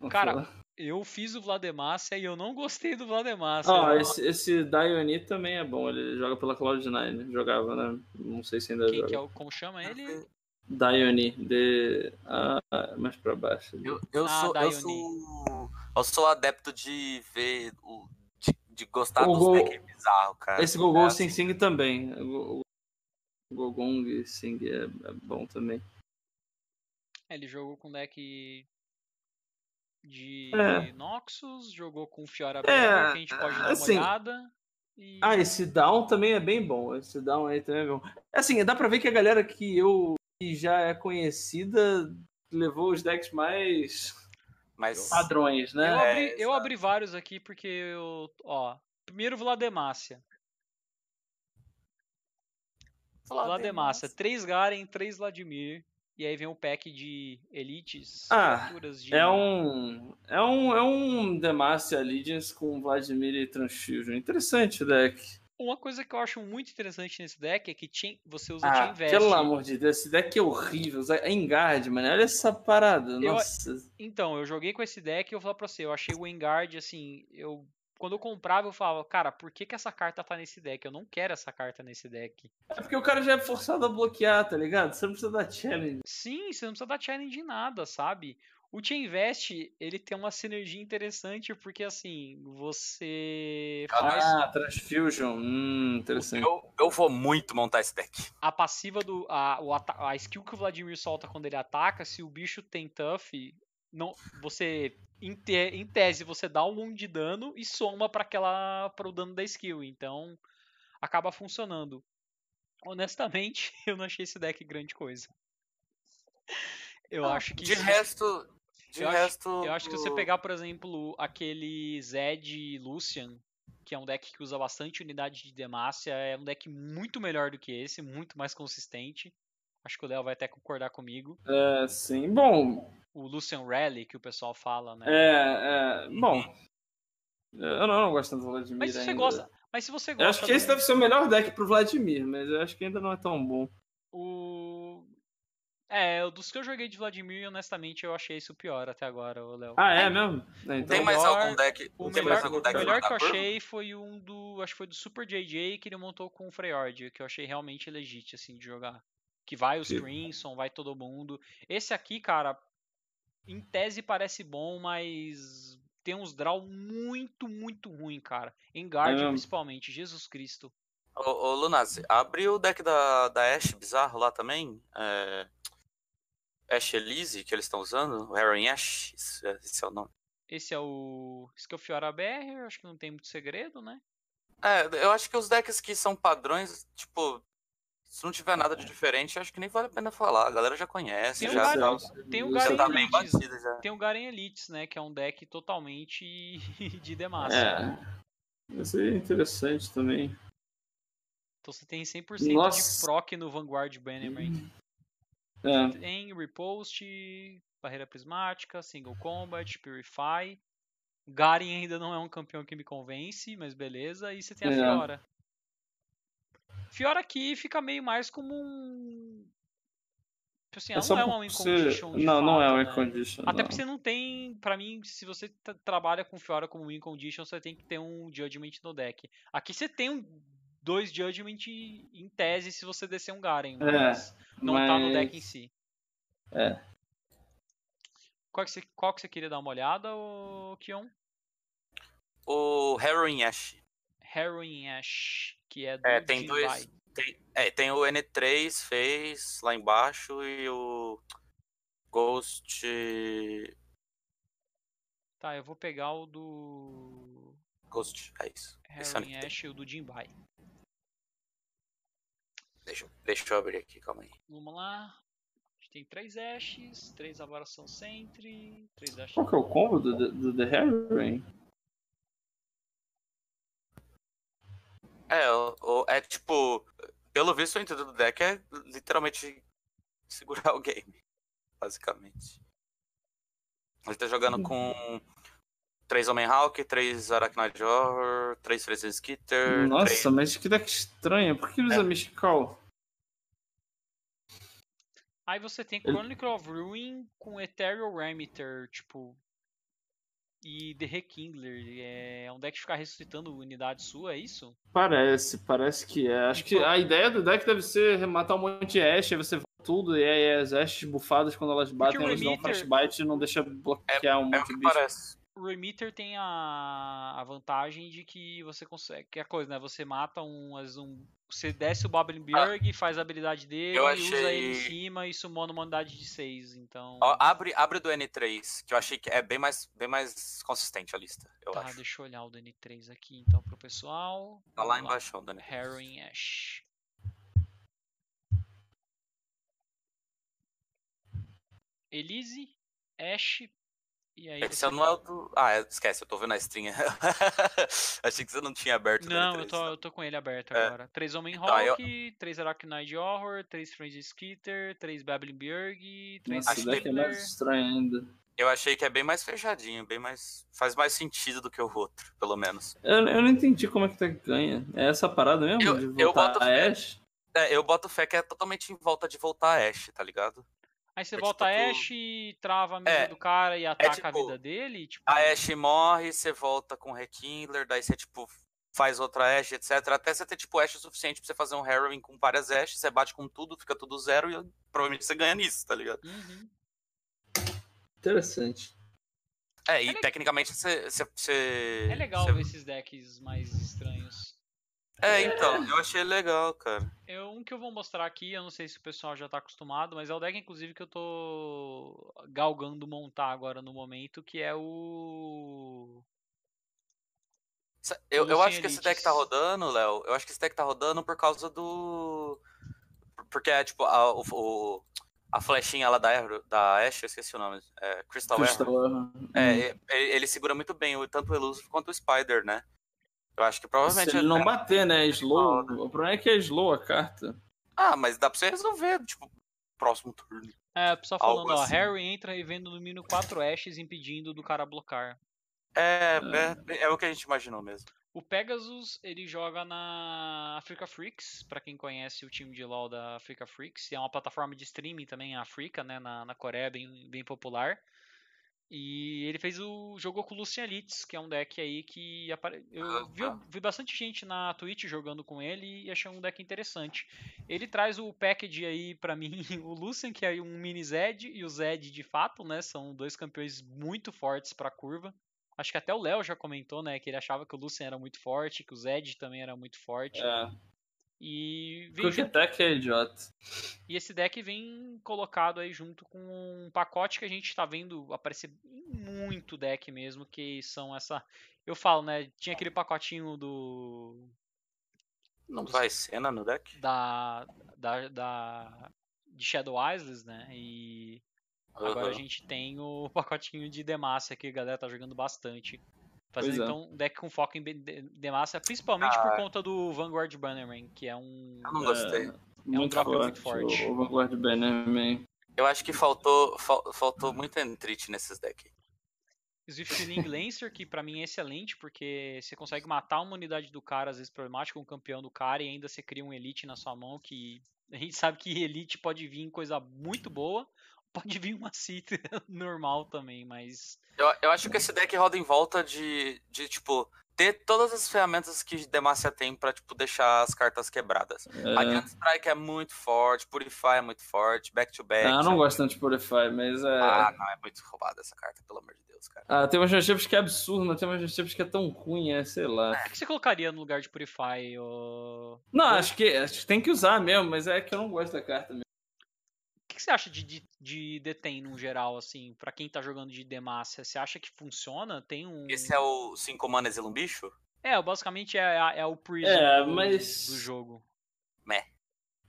Cara. Eu fiz o Vlademácia e eu não gostei do Vlademácia. Ó, Eu- esse, esse Diony também é bom. Ele joga pela Cloud9. Jogava, né? Não sei se ainda Quem joga. que é o. Como chama ele? Diony, de. Ah, mais pra baixo. Eu, eu, Ah, sou, eu Dione. sou. Eu sou adepto de ver. O, de, de gostar O dos Go- decks bizarros, cara. Esse Gogol É, Sing Sing também. O Gogong Sing é, é bom também. Ele jogou com deck de É. Noxus, jogou com Fiora É, que a gente pode dar assim- uma olhada. E... Ah, esse Down também é bem bom. Esse Down aí também é bom. Assim, dá pra ver que a galera que eu que já é conhecida levou os decks mais. Mas. Padrões, né? Eu É, abri, eu abri vários aqui porque eu. Ó. Primeiro Vlademácia. Vlademácia. Três Garen, três Vladimir. E aí vem o pack de elites, Ah, criaturas de. É um. É um. É um Demacia Allegiance com Vladimir e Transfusion. Interessante o deck. Uma coisa que eu acho muito interessante nesse deck é que você usa Ah, Vest. pelo amor de Deus, esse deck é horrível. É Engard, mano. Olha essa parada. Nossa. Então, eu joguei com esse deck e eu vou falar pra você, eu achei o Engard, assim, eu. Quando eu comprava, eu falava, cara, por que, que essa carta tá nesse deck? Eu não quero essa carta nesse deck. É porque o cara já é forçado a bloquear, tá ligado? Você não precisa dar challenge. Sim, você não precisa dar challenge em nada, sabe? O Chain Vest, ele tem uma sinergia interessante, porque assim, você faz Ah, Transfusion. Hum, interessante. Eu, eu vou muito montar esse deck. a passiva do. A, o ata- a skill que o Vladimir solta quando ele ataca, se o bicho tem tough, não, você. Em, te- em tese, você dá um 1 de dano e soma para aquela. para o dano da skill. Então, acaba funcionando. Honestamente, [LAUGHS] eu não achei esse deck grande coisa. Eu acho que. De resto. De Eu acho- resto. Eu acho que se você pegar, por exemplo, aquele Zed Lucian, que é um deck que usa bastante unidade de Demacia, é um deck muito melhor do que esse, muito mais consistente. Acho que o Léo vai até concordar comigo. É, sim. Bom, O Lucian Rally, que o pessoal fala, né? é. é bom. Eu não, eu não gosto tanto do Vladimir. Mas se você ainda. gosta. Mas se você Eu gosta. acho que esse deve ser o melhor deck pro Vladimir, mas eu acho que ainda não é tão bom. O. É, dos que eu joguei de Vladimir, honestamente, eu achei isso o pior até agora, o Léo. Ah, é mesmo? É, então- Tem mais melhor- algum deck? O tem melhor, mais algum o deck melhor fora que eu achei foi um do. Acho que foi do Super JJ que ele montou com o Freyord, que eu achei realmente legítimo, assim, de jogar. Que vai os. Crimson, vai todo mundo. Esse aqui, cara, em tese parece bom, mas tem uns draw muito, muito ruim, cara. Em guard, mesmo? principalmente. Jesus Cristo. Ô, ô Lunazzi, abre o deck da, da Ashe bizarro lá também. É... Ashe Elise, que eles estão usando. O Heron Ash, esse é- esse é o nome. Esse é o Skillfiora BR, eu acho que não tem muito segredo, né? É, eu acho que os decks que são padrões, tipo, se não tiver nada de diferente, acho que nem vale a pena falar. A galera já conhece, Tem um já, Garen- tá, tem um já Garen tá bem batida já. Tem o Garen Elites, né? Que é um deck totalmente [LAUGHS] de Demacia. É. Aí é interessante também. Então você tem 100% de Nossa. proc no Vanguard Bannerman. É. Tem Repost, Barreira Prismática, Single Combat, Purify. Garen ainda não é um campeão que me convence, mas beleza. E você tem a É. Fiora. Fiora aqui fica meio mais como um. Assim, ela É não é uma win condition. Não, não é uma né? condition. Até não. porque você não tem, pra mim, se você tra- trabalha com Fiora como win condition, você tem que ter um Judgment no deck. Aqui você tem um, dois Judgment em tese se você descer um Garen, mas não tá no deck em mas- si. É. Qual que você, qual que você queria dar uma olhada, ô Kion? O Heron Ash. Heroin Ash, que é do É, tem dois. Tem, é, tem o N3 fez lá embaixo e o Ghost. Tá, eu vou pegar o do Ghost, é isso. É o Heroin N3. Ash e o do Jinbai. Deixa, eu- deixa eu abrir aqui, calma aí. Vamos lá. A gente tem três Ashes, três Avaração Sentry, três Ashes. Qual que é o combo do, do The Heroin? É, o- o- é tipo. Pelo visto, o intuito do deck é literalmente segurar [LAUGHS] o game. Basicamente. Ele tá jogando com três Homem-Hawk, três Arachnoid Horror, três Freezer Skitter. Nossa, três... mas que deck estranho. Por que ele usa Mystical? Aí você tem Ele- Chronicle of Ruin com Ethereal Remitter, tipo. E The Rekindler. É um deck que ficar ressuscitando unidade sua, é isso? Parece, parece que é. Acho que a ideia do deck deve ser matar um monte de Ash, aí você tudo, e aí as Ashes bufadas, quando elas batem, elas dão um frostbite e não deixa bloquear um É monte o de bicho. parece. O Remitter tem a, a vantagem de que você consegue. Que é a coisa, né? Você mata um. às vezes um você desce o Babelberg, faz a habilidade dele, eu usa ele em achei- cima e sumona uma unidade de 6. Então. Ó, abre, abre do N3, que eu achei que é bem mais, bem mais consistente a lista, eu tá, acho. deixa eu olhar o do N3 aqui então pro pessoal. Tá lá embaixo, o Dani. Harrowing Ash. Elise, Ash E aí Esse você- não é o do. Ah, é, esquece, eu tô vendo a string. [LAUGHS] Achei que você não tinha aberto. o Não, DD3, eu tô, eu tô com ele aberto É. agora. Três Homem Então, aí eu- Hawk, três Arachnid Horror, três Frenzy Skitter, três Babbling Björg, três Nossa, esse deck é mais estranho ainda. Eu achei que é bem mais fechadinho, bem mais. Faz mais sentido do que o outro, pelo menos. Eu, eu não entendi como é que tá ganha. É essa parada mesmo? Eu- de eu voltar boto a fé. Ash? É, eu boto fé que é totalmente em volta de voltar a Ash, tá ligado? Aí você É volta tipo, a tu- Ash, trava a mesa É, do cara e ataca a tipo, vida dele. Tipo, A Ash morre, você volta com o Rekindler, daí você, tipo, faz outra Ash, etc. Até você ter, tipo, Ash o suficiente pra você fazer um Harrowing com várias Ash, você bate com tudo, fica tudo zero e provavelmente você ganha nisso, tá ligado? Uhum. Interessante. É, e É tecnicamente você. você- você- É legal você- ver esses decks mais estranhos. É, então, eu achei legal, cara. É um que eu vou mostrar aqui, eu não sei se o pessoal já tá acostumado, mas é o deck, inclusive, que eu tô galgando montar agora no momento, que é o. Eu, eu acho que esse deck tá rodando, Léo. Eu acho que esse deck tá rodando por causa do. Porque é tipo a, o, o- a flechinha lá da, da Ash, eu esqueci o nome. É, Crystal. Crystal Arrow. É, e- ele segura muito bem o- tanto o Elusive quanto o Spider, né? Eu acho que Se provavelmente. ele não é- bater, né? Slow. O problema é que é slow a carta. Ah, mas dá pra você resolver, tipo, próximo turno. É, o pessoal Algo falando, ó, assim. Harry entra e vendo no mínimo 4 Ashes impedindo do cara blocar. É, é, é o que a gente imaginou mesmo. O Pegasus, ele joga na Africa Freaks, pra quem conhece o time de LoL da Africa Freaks, é uma plataforma de streaming também, a Africa, né, na, na Coreia, bem, bem popular. E ele fez o jogou com o Lucian Elites, que é um deck aí que apare... eu vi, Ah, tá. vi bastante gente na Twitch jogando com ele e achei um deck interessante. Ele traz o package aí pra [LAUGHS] mim, o Lucian, que é um mini Zed e o Zed de fato, né, são dois campeões muito fortes pra curva. Acho que até o Léo já comentou, né, que ele achava que o Lucian era muito forte, que o Zed também era muito forte. É. E, vem Quick junto- é idiota. e esse deck vem colocado aí junto com um pacote que a gente tá vendo aparecer em muito deck mesmo, que são essa. Eu falo, né? Tinha aquele pacotinho do. Não vai cena no deck? da. da, da de Shadow Isles, né? E agora a Aham. gente tem o [LAUGHS] pacotinho de Demacia que a galera tá jogando bastante. Fazendo é. então um deck com foco em Be- De- Demacia, principalmente por Ah. conta do Vanguard Bannerman, que é um. Eu não gostei. É, muito, drop forte, muito forte. O, Vanguard Bannerman. Eu acho que faltou, fal- faltou muito Entrit nesses decks. Zwifting Lancer, que pra mim é excelente, porque você consegue matar uma unidade do cara, às vezes problemática, um campeão do cara, e ainda você cria um Elite na sua mão, que a gente sabe que Elite pode vir em coisa muito boa, pode vir uma Citra [LAUGHS] normal também, mas Eu, eu acho que esse deck roda em volta de, de, tipo, ter todas as ferramentas que Demacia tem pra, tipo, deixar as cartas quebradas. É. Radiant Strike é muito forte, Purify é muito forte, Back to Back. Ah, eu não gosto tanto de Purify, mas é. Ah, não, é muito roubada essa carta, pelo amor de Deus, cara. Ah, tem umas matchups que é absurdo, mas tem umas matchups que é tão ruim, é, sei lá. o que você colocaria no lugar de Purify? ô? Não, acho que, acho que tem que usar mesmo, mas é que eu não gosto da carta mesmo. O que você acha de, de, de Detém no geral, assim, pra quem tá jogando de Demacia? Você acha que funciona? Tem um. Esse é o 5 mana exila um bicho? É, basicamente é, é o Prison É, do, mas- do jogo.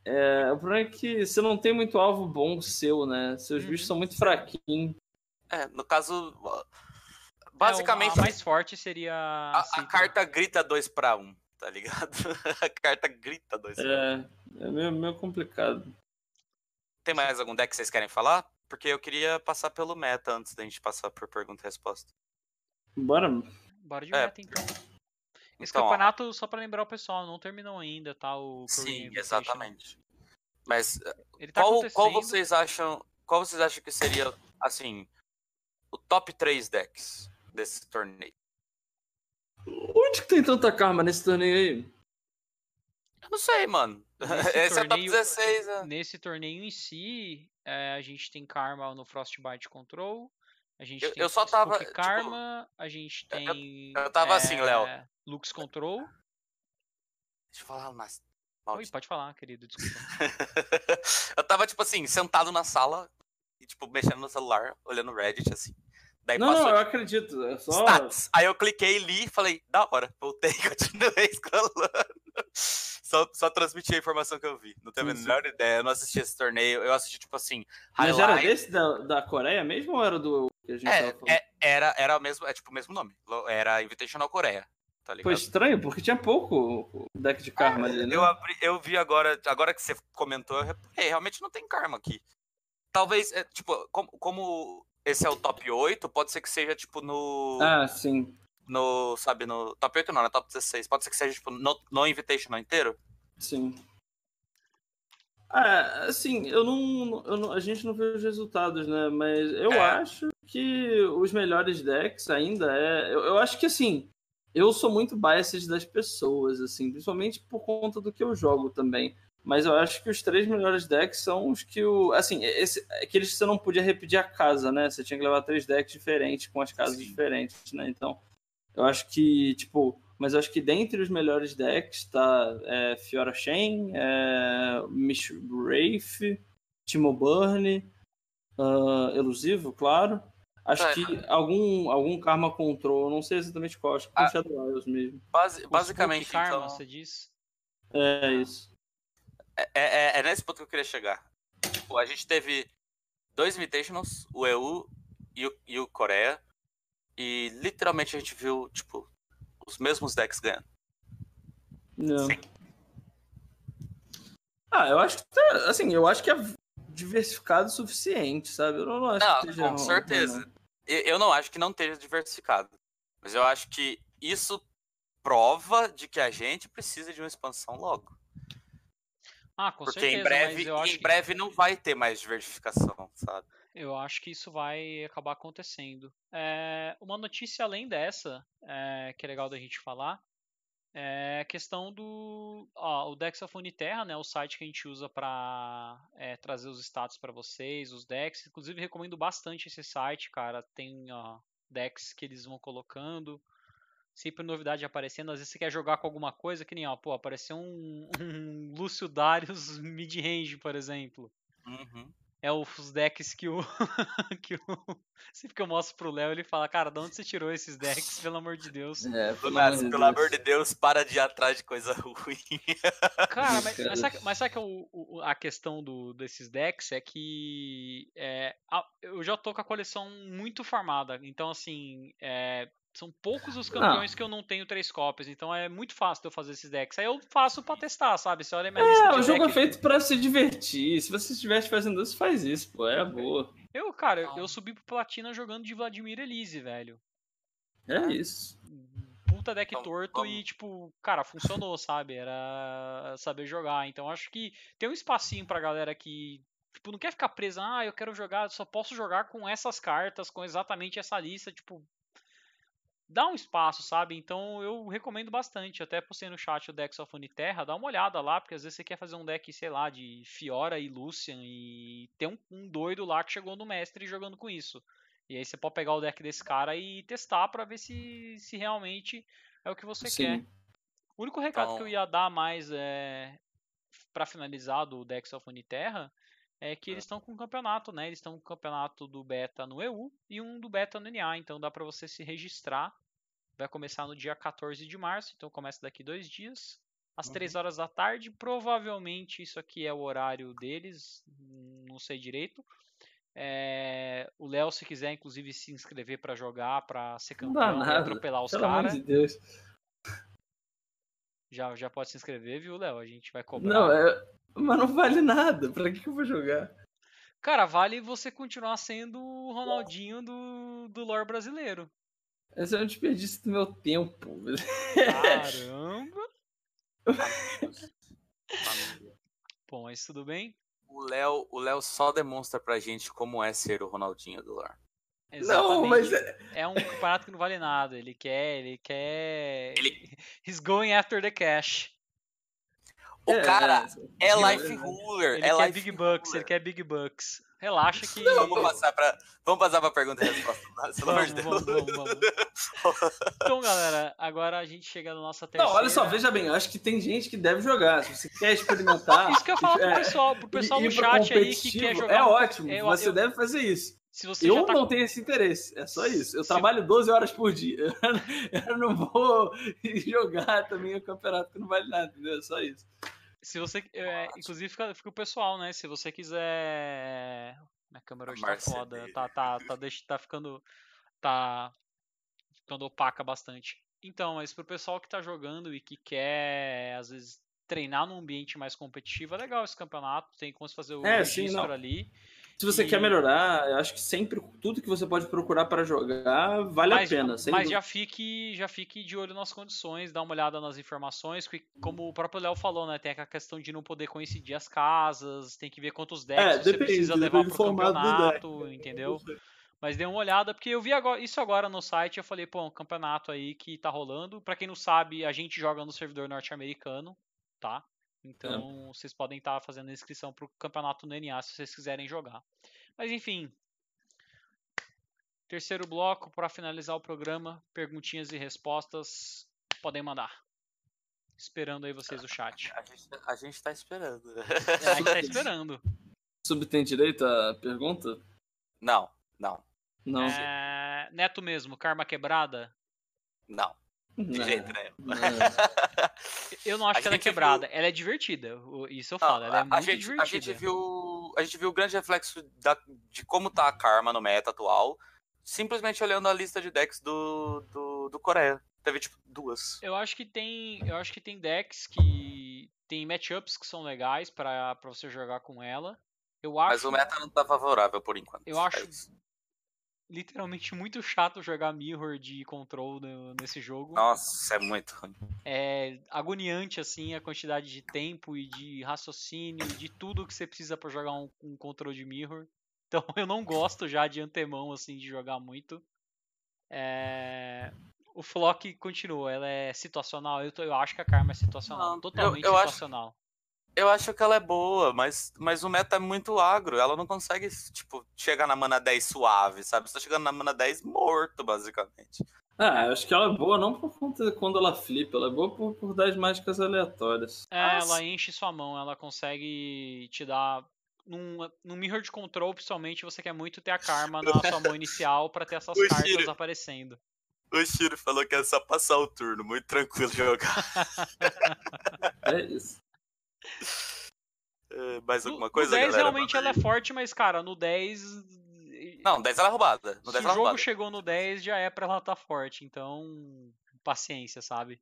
É, o problema é que você não tem muito alvo bom seu, né? Seus Uhum. bichos são muito fraquinhos. É, no caso, É, basicamente, a mais forte seria a, a carta grita 2 pra 1, um, tá ligado? [LAUGHS] a carta grita 2 pra 1. Um. É, é meio, meio complicado. Tem mais algum deck que vocês querem falar? Porque eu queria passar pelo meta antes da gente passar por pergunta e resposta. Bora. Bora de É. meta, então. Esse Então, ó. campeonato, só pra lembrar o pessoal, não terminou ainda, tá? O Sim, exatamente. Mas Ele tá qual, acontecendo. qual vocês acham? Qual vocês acham que seria, assim, o top 3 decks desse torneio? Onde que tem tanta karma nesse torneio aí? Eu não sei, mano. Nesse [LAUGHS] Esse é o top torneio- 16, né? Nesse torneio em si, é, a gente tem Karma no Frostbite Control. A gente Eu- tem eu só tava, Spook tipo, Karma, a gente eu- tem. eu tava assim, Léo. é, Lux Control. Deixa eu falar mas Oi, pode falar, querido, desculpa. [LAUGHS] eu tava, tipo assim, sentado na sala e, tipo, mexendo no celular, olhando o Reddit, assim. Daí Não, passou não, eu acredito. É só. stats. Aí eu cliquei, li e falei, da hora. Voltei e [LAUGHS] continuei scrollando. Só, só transmiti a informação que eu vi. Não tenho a menor ideia. Eu não assisti esse torneio. Eu assisti, tipo assim, Mas era highlight. desse da, da Coreia mesmo ou era do que a gente É, tava falando. é, era, era o mesmo, é tipo o mesmo nome. Era Invitational Coreia, tá ligado? Foi estranho, porque tinha pouco deck de karma ali, né? Eu, abri- eu vi agora, agora que você comentou, eu reparei, realmente não tem karma aqui. Talvez, é, tipo, como, como esse é o top 8, pode ser que seja, tipo, no. Ah, sim. no sabe, no. Top 8 não, né? Top 16. Pode ser que seja, tipo, no, no Invitational inteiro? Sim. Ah, assim, eu não, eu não- A gente não vê os resultados, né? Mas eu É. acho que os melhores decks ainda é. Eu, eu acho que assim. Eu sou muito biased das pessoas, assim, principalmente por conta do que eu jogo também. Mas eu acho que os três melhores decks são os que o. Assim, esse, aqueles que você não podia repetir a casa, né? Você tinha que levar três decks diferentes, com as casas Sim. diferentes, né? Então, eu acho que, tipo. Mas eu acho que dentre os melhores decks tá é, Fiora Shen, é, Mish Wraith, Timo Burn, ah, Elusivo, claro. Acho É. que algum, algum Karma Control, não sei exatamente qual, acho que Ah. Shadow Isles mesmo. O basicamente, Karma, então. você diz? É isso. É, é, é nesse ponto que eu queria chegar. Tipo, a gente teve dois Invitationals, o EU e o, e o Coreia. E literalmente a gente viu, tipo, os mesmos decks ganhando. Não. Sim. Ah, eu acho que tá, assim, eu acho que é diversificado o suficiente, sabe? Eu não acho Não, que seja com não. E- Eu não acho que não esteja diversificado. Mas eu acho que isso prova de que a gente precisa de uma expansão logo. Ah, com Porque certeza, em breve, em que, breve não vai ter mais diversificação, sabe? eu acho que isso vai acabar acontecendo. É, uma notícia além dessa, é, que é legal da gente falar, é a questão do. Ó, o Dex of Uniterra, né? O site que a gente usa para trazer os status para vocês, os decks. Inclusive, recomendo bastante esse site, cara. Tem ó, decks que eles vão colocando. Sempre novidade aparecendo. Às vezes você quer jogar com alguma coisa, que nem, ó, pô, apareceu um, [LAUGHS] um Lúcio Darius mid-range, por exemplo. Uhum. É os decks que o. [LAUGHS] que o sempre que eu mostro pro Léo, ele fala, cara, de onde você tirou esses decks, pelo amor de Deus? É, Do nada, pelo amor de Deus, para de ir atrás de coisa [LAUGHS] ruim. Cara, mas, mas sabe, mas sabe que o- o- a questão do, desses decks é que é, a- eu já tô com a coleção muito formada. Então, assim, é, são poucos os campeões que eu não tenho três cópias. Então é muito fácil de eu fazer esses decks. Aí eu faço pra testar, sabe? Você olha minha lista É, de o jogo é deck- feito pra se divertir. Se você estivesse fazendo isso, faz isso, pô. É boa. Eu, cara, eu, eu subi pro Platina jogando de Vladimir Elise, velho. É isso. puta deck torto vamos. e, tipo, cara, funcionou, sabe? Era saber jogar. Então acho que tem um espacinho pra galera que, tipo, não quer ficar presa, ah, eu quero jogar, só posso jogar com essas cartas, com exatamente essa lista, tipo. Dá um espaço, sabe? Então eu recomendo bastante. Até postei no chat o Decks of Uniterra, dá uma olhada lá, porque às vezes você quer fazer um deck, sei lá, de Fiora e Lucian e tem um, um doido lá que chegou no mestre jogando com isso. E aí você pode pegar o deck desse cara e testar pra ver se, se realmente é o que você quer. Sim. O único recado que eu Então- ia dar mais é para finalizar do Dex of Uniterra é que eles estão com um campeonato, né? Eles estão com um campeonato do beta no EU e um do beta no NA, então dá pra você se registrar. Vai começar no dia 14 de março, então começa daqui dois dias, às Uhum. 3 horas da tarde. Provavelmente isso aqui é o horário deles, não sei direito. É, o Léo, se quiser, inclusive, se inscrever pra jogar, pra ser Não campeão nada. atropelar os Pelo caras, de Deus. já, já pode se inscrever, viu, Léo? A gente vai cobrar. Não, é... Mas não vale nada. Pra que que eu vou jogar? Cara, vale você continuar sendo o Ronaldinho do, do lore brasileiro. Esse é um desperdício do meu tempo. Caramba! [LAUGHS] Bom, mas tudo bem? O Léo, o Léo só demonstra pra gente como é ser o Ronaldinho do Lar. Não, mas é... é um campeonato que não vale nada. Ele quer, ele quer. Ele- [LAUGHS] He's going after the cash. O cara é é, life ruler, Ele é quer life big bucks, ele ruler. quer big bucks. Relaxa que. Vamos passar pra, vamos passar pra pergunta e resposta. Pelo amor Vamos, de vamos, Deus. vamos, vamos. Então, galera, agora a gente chega na nossa terceira. Não, olha só, veja bem, eu acho que tem gente que deve jogar. Se você quer experimentar. [LAUGHS] Isso que eu falo pro é, pessoal, pro pessoal do pro chat aí que quer jogar. É ótimo, eu- você eu- deve fazer isso. Se você Eu já tá não tenho esse interesse, é só isso. Eu Se- trabalho 12 horas por dia. [LAUGHS] Eu não vou [LAUGHS] jogar também o campeonato que não vale nada, entendeu? É só isso. Se você. é, inclusive fica, fica o pessoal, né? Se você quiser Minha câmera hoje tá foda. Tá, tá, tá, deixa, tá ficando. Tá ficando opaca bastante. Então, mas pro pessoal que tá jogando e que quer, às vezes, treinar num ambiente mais competitivo, é legal esse campeonato. Tem como se fazer o É, sim, registro não. ali. Se você E- quer melhorar, eu acho que sempre tudo que você pode procurar para jogar vale mas, a pena. mas dúvida. já fique, já fique de olho nas condições, dá uma olhada nas informações, que, como o próprio Léo falou, né? Tem a questão de não poder coincidir as casas, tem que ver quantos decks É, você depende, precisa levar do deck. campeonato, entendeu? Mas dê uma olhada, porque eu vi agora, isso agora no site, eu falei, pô, um campeonato aí que tá rolando. Pra quem não sabe, a gente joga no servidor norte-americano, tá? Então, vocês podem estar fazendo a inscrição pro campeonato no NA se vocês quiserem jogar. Mas enfim, terceiro bloco para finalizar o programa, perguntinhas e respostas, podem mandar. Esperando aí vocês o chat. A gente, a gente tá esperando. A gente tá esperando. Subtém direito a pergunta? Não, não, Não. É, Neto mesmo, karma quebrada. não. De Não. jeito nenhum. Não. [LAUGHS] Eu não acho A que ela é gente viu- quebrada. Ela é divertida. Isso eu Não, falo. Ela é a, muito a gente, divertida. a gente viu a gente viu o grande reflexo da- de como tá a Karma no meta atual, simplesmente olhando a lista de decks do, do, do Coreia. Teve tipo duas. Eu acho que tem, eu acho que tem decks que tem matchups que são legais pra pra você jogar com ela. Eu acho Mas o meta não tá favorável por enquanto. Eu É acho- isso. Literalmente muito chato jogar mirror de control no- nesse jogo. Nossa, é muito ruim. É agoniante assim a quantidade de tempo e de raciocínio e de tudo que você precisa pra jogar um, um controle de mirror. [LAUGHS] Então eu não gosto já de antemão assim de jogar muito. É, O Flock continua, ela é situacional. Eu, tô- eu acho que a Karma é situacional, Não, eu- totalmente eu acho- situacional. Eu acho que ela é boa, mas, mas o meta é muito agro. Ela não consegue, tipo, chegar na mana 10 suave, sabe? Você tá chegando na mana 10 morto, basicamente. Ah, eu acho que ela é boa não por conta de quando ela flipa, ela é boa por, por dar as mágicas aleatórias. É, Nossa. ela enche sua mão, ela consegue te dar. Num, num mirror de control, principalmente, você quer muito ter a karma na sua mão inicial pra ter essas [LAUGHS] O cartas Shiro. aparecendo. O Shiro falou que é só passar o turno, muito tranquilo jogar. [LAUGHS] É isso. É, Mais No, alguma no coisa, 10 galera? realmente ela é forte, mas, cara, no 10. Não, 10 ela é roubada. No se 10 o é jogo roubada. chegou no 10, já é pra ela estar forte. Então, paciência, sabe?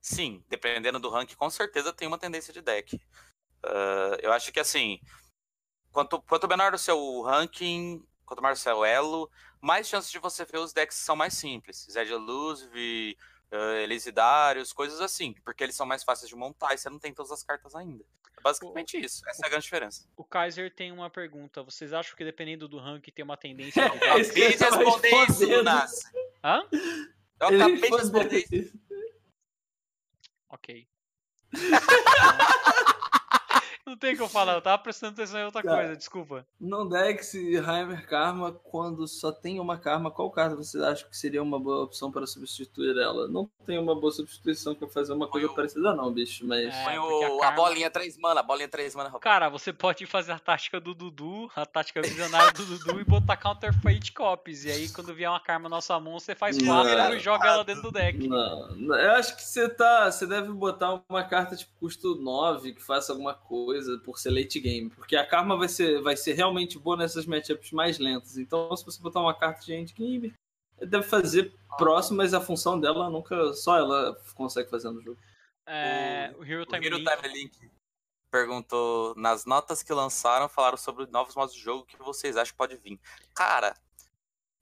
Sim, dependendo do rank, com certeza tem uma tendência de deck. Ah, eu acho que assim, quanto, quanto menor o seu ranking, quanto maior o seu elo, mais chances de você ver os decks que são mais simples. Zed Elusive, uh, Elisidários, coisas assim, porque eles são mais fáceis de montar e você não tem todas as cartas ainda. É basicamente isso, essa é a grande diferença. O Kaiser tem uma pergunta. Vocês acham que dependendo do rank tem uma tendência [LAUGHS] de É eu Acabei de responder isso. Lunas. Hã? Eu Ele acabei de responder isso. Ok. [LAUGHS] Não tem o que eu falar, eu tava prestando atenção em outra Cara. coisa, desculpa. No Dex e Heimer Karma, quando só tem uma Karma, qual carta você acha que seria uma boa opção para substituir ela? Não tem uma boa substituição para fazer uma coisa parecida, não, bicho, mas. É, Põe porque a o- a, Karma- bolinha 3 mana, a bolinha 3 mana. Cara, você pode fazer a tática do Dudu, a tática visionária do Dudu e botar counter for 8 copies. E aí, quando vier uma karma na sua mão, você faz Não. 4 e joga ela dentro do deck. Não, não, eu acho que você tá. Você deve botar uma carta tipo custo 9 que faça alguma coisa por ser late game. Porque a Karma vai ser, vai ser realmente boa nessas matchups mais lentas. Então, se você botar uma carta de end game, deve fazer próximo, mas a função dela nunca. Só ela consegue fazer no jogo. É, o Hero O Time Hero Link. Time Link perguntou nas notas que lançaram, falaram sobre novos modos de jogo, o que vocês acham que pode vir? Cara,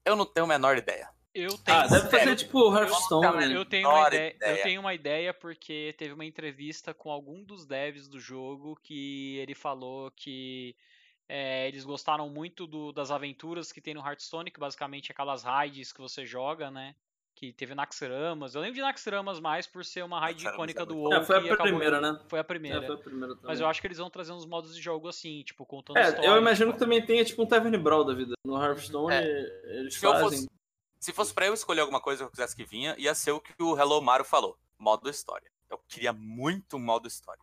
eu não tenho a menor ideia. Eu tenho, Ah, deve fazer tipo Hearthstone. Eu- né? eu, tenho uma menor ideia, eu ideia. tenho uma ideia porque teve uma entrevista com algum dos devs do jogo que ele falou que é, eles gostaram muito do- das aventuras que tem no Hearthstone, que basicamente é aquelas raids que você joga, né? Que teve Naxxramas. Eu lembro de Naxxramas mais por ser uma raid icônica é do WoW. É, foi que a acabou- primeira, né? Foi a É, primeira. foi a primeira. Mas eu acho que eles vão trazer uns modos de jogo assim, tipo, contando É, história. eu imagino que também tenha tipo um Tavern Brawl da vida. No Hearthstone, É. eles Se eu fazem. Se fosse pra eu escolher alguma coisa que eu quisesse que vinha, ia ser o que o Hello Mario falou, modo história. Eu queria muito um modo história.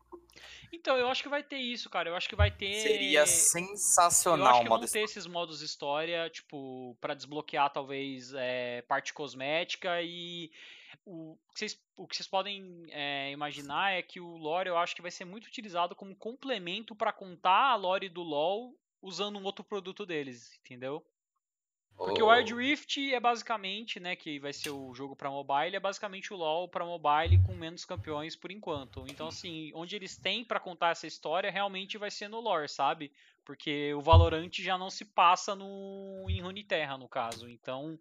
Então, eu acho que vai ter isso, cara. Eu acho que vai ter. Seria Eu sensacional acho o que modo vão ter esses modos história, tipo, pra desbloquear talvez é, parte cosmética e o que vocês, o que vocês podem é, imaginar é que o lore eu acho que vai ser muito utilizado como complemento pra contar a lore do LoL usando um outro produto deles, entendeu? Porque o Wild Rift é basicamente, né, que vai ser o jogo para mobile, é basicamente o LoL para mobile com menos campeões por enquanto. Então assim, onde eles têm para contar essa história realmente vai ser no lore, sabe? Porque o Valorant já não se passa no em Runeterra no caso. Então,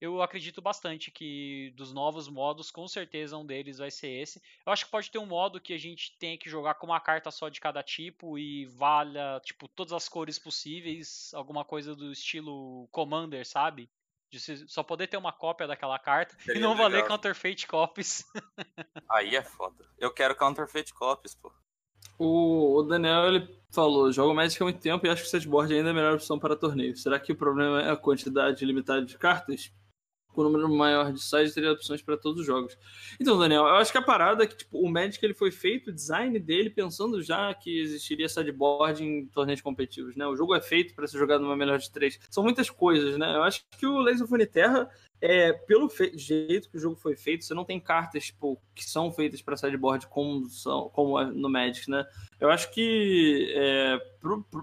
eu acredito bastante que dos novos modos, com certeza um deles vai ser esse. Eu acho que pode ter um modo que a gente tenha que jogar com uma carta só de cada tipo e valha, tipo, todas as cores possíveis, alguma coisa do estilo Commander, sabe? De só poder ter uma cópia daquela carta Seria e não legal. valer Counterfeit Copies. [LAUGHS] Aí é foda. Eu quero Counterfeit Copies, pô. O, Daniel ele falou: jogo Magic há muito tempo e acho que o setboard ainda é a melhor opção para torneio. Será que o problema é a quantidade limitada de cartas? Com um número maior de sites, teria opções para todos os jogos. Então, Daniel, eu acho que a parada é que tipo, o Magic ele foi feito, o design dele, pensando já que existiria sideboard em torneios competitivos. Né? O jogo é feito para ser jogado numa melhor de três. São muitas coisas, né? Eu acho que o Laser Terra é, pelo jeito que o jogo foi feito, você não tem cartas tipo, que são feitas para sideboard como, são, como é no Magic, né? Eu acho que é,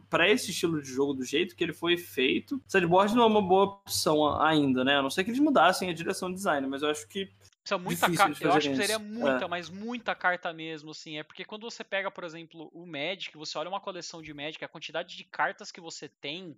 para esse estilo de jogo, do jeito que ele foi feito, sideboard não é uma boa opção ainda, né? A não ser que eles mudassem a direção de design, mas eu acho que é muita carta. Eu acho que seria muita, é. mas muita carta mesmo, assim. É porque quando você pega, por exemplo, o Magic, você olha uma coleção de Magic, a quantidade de cartas que você tem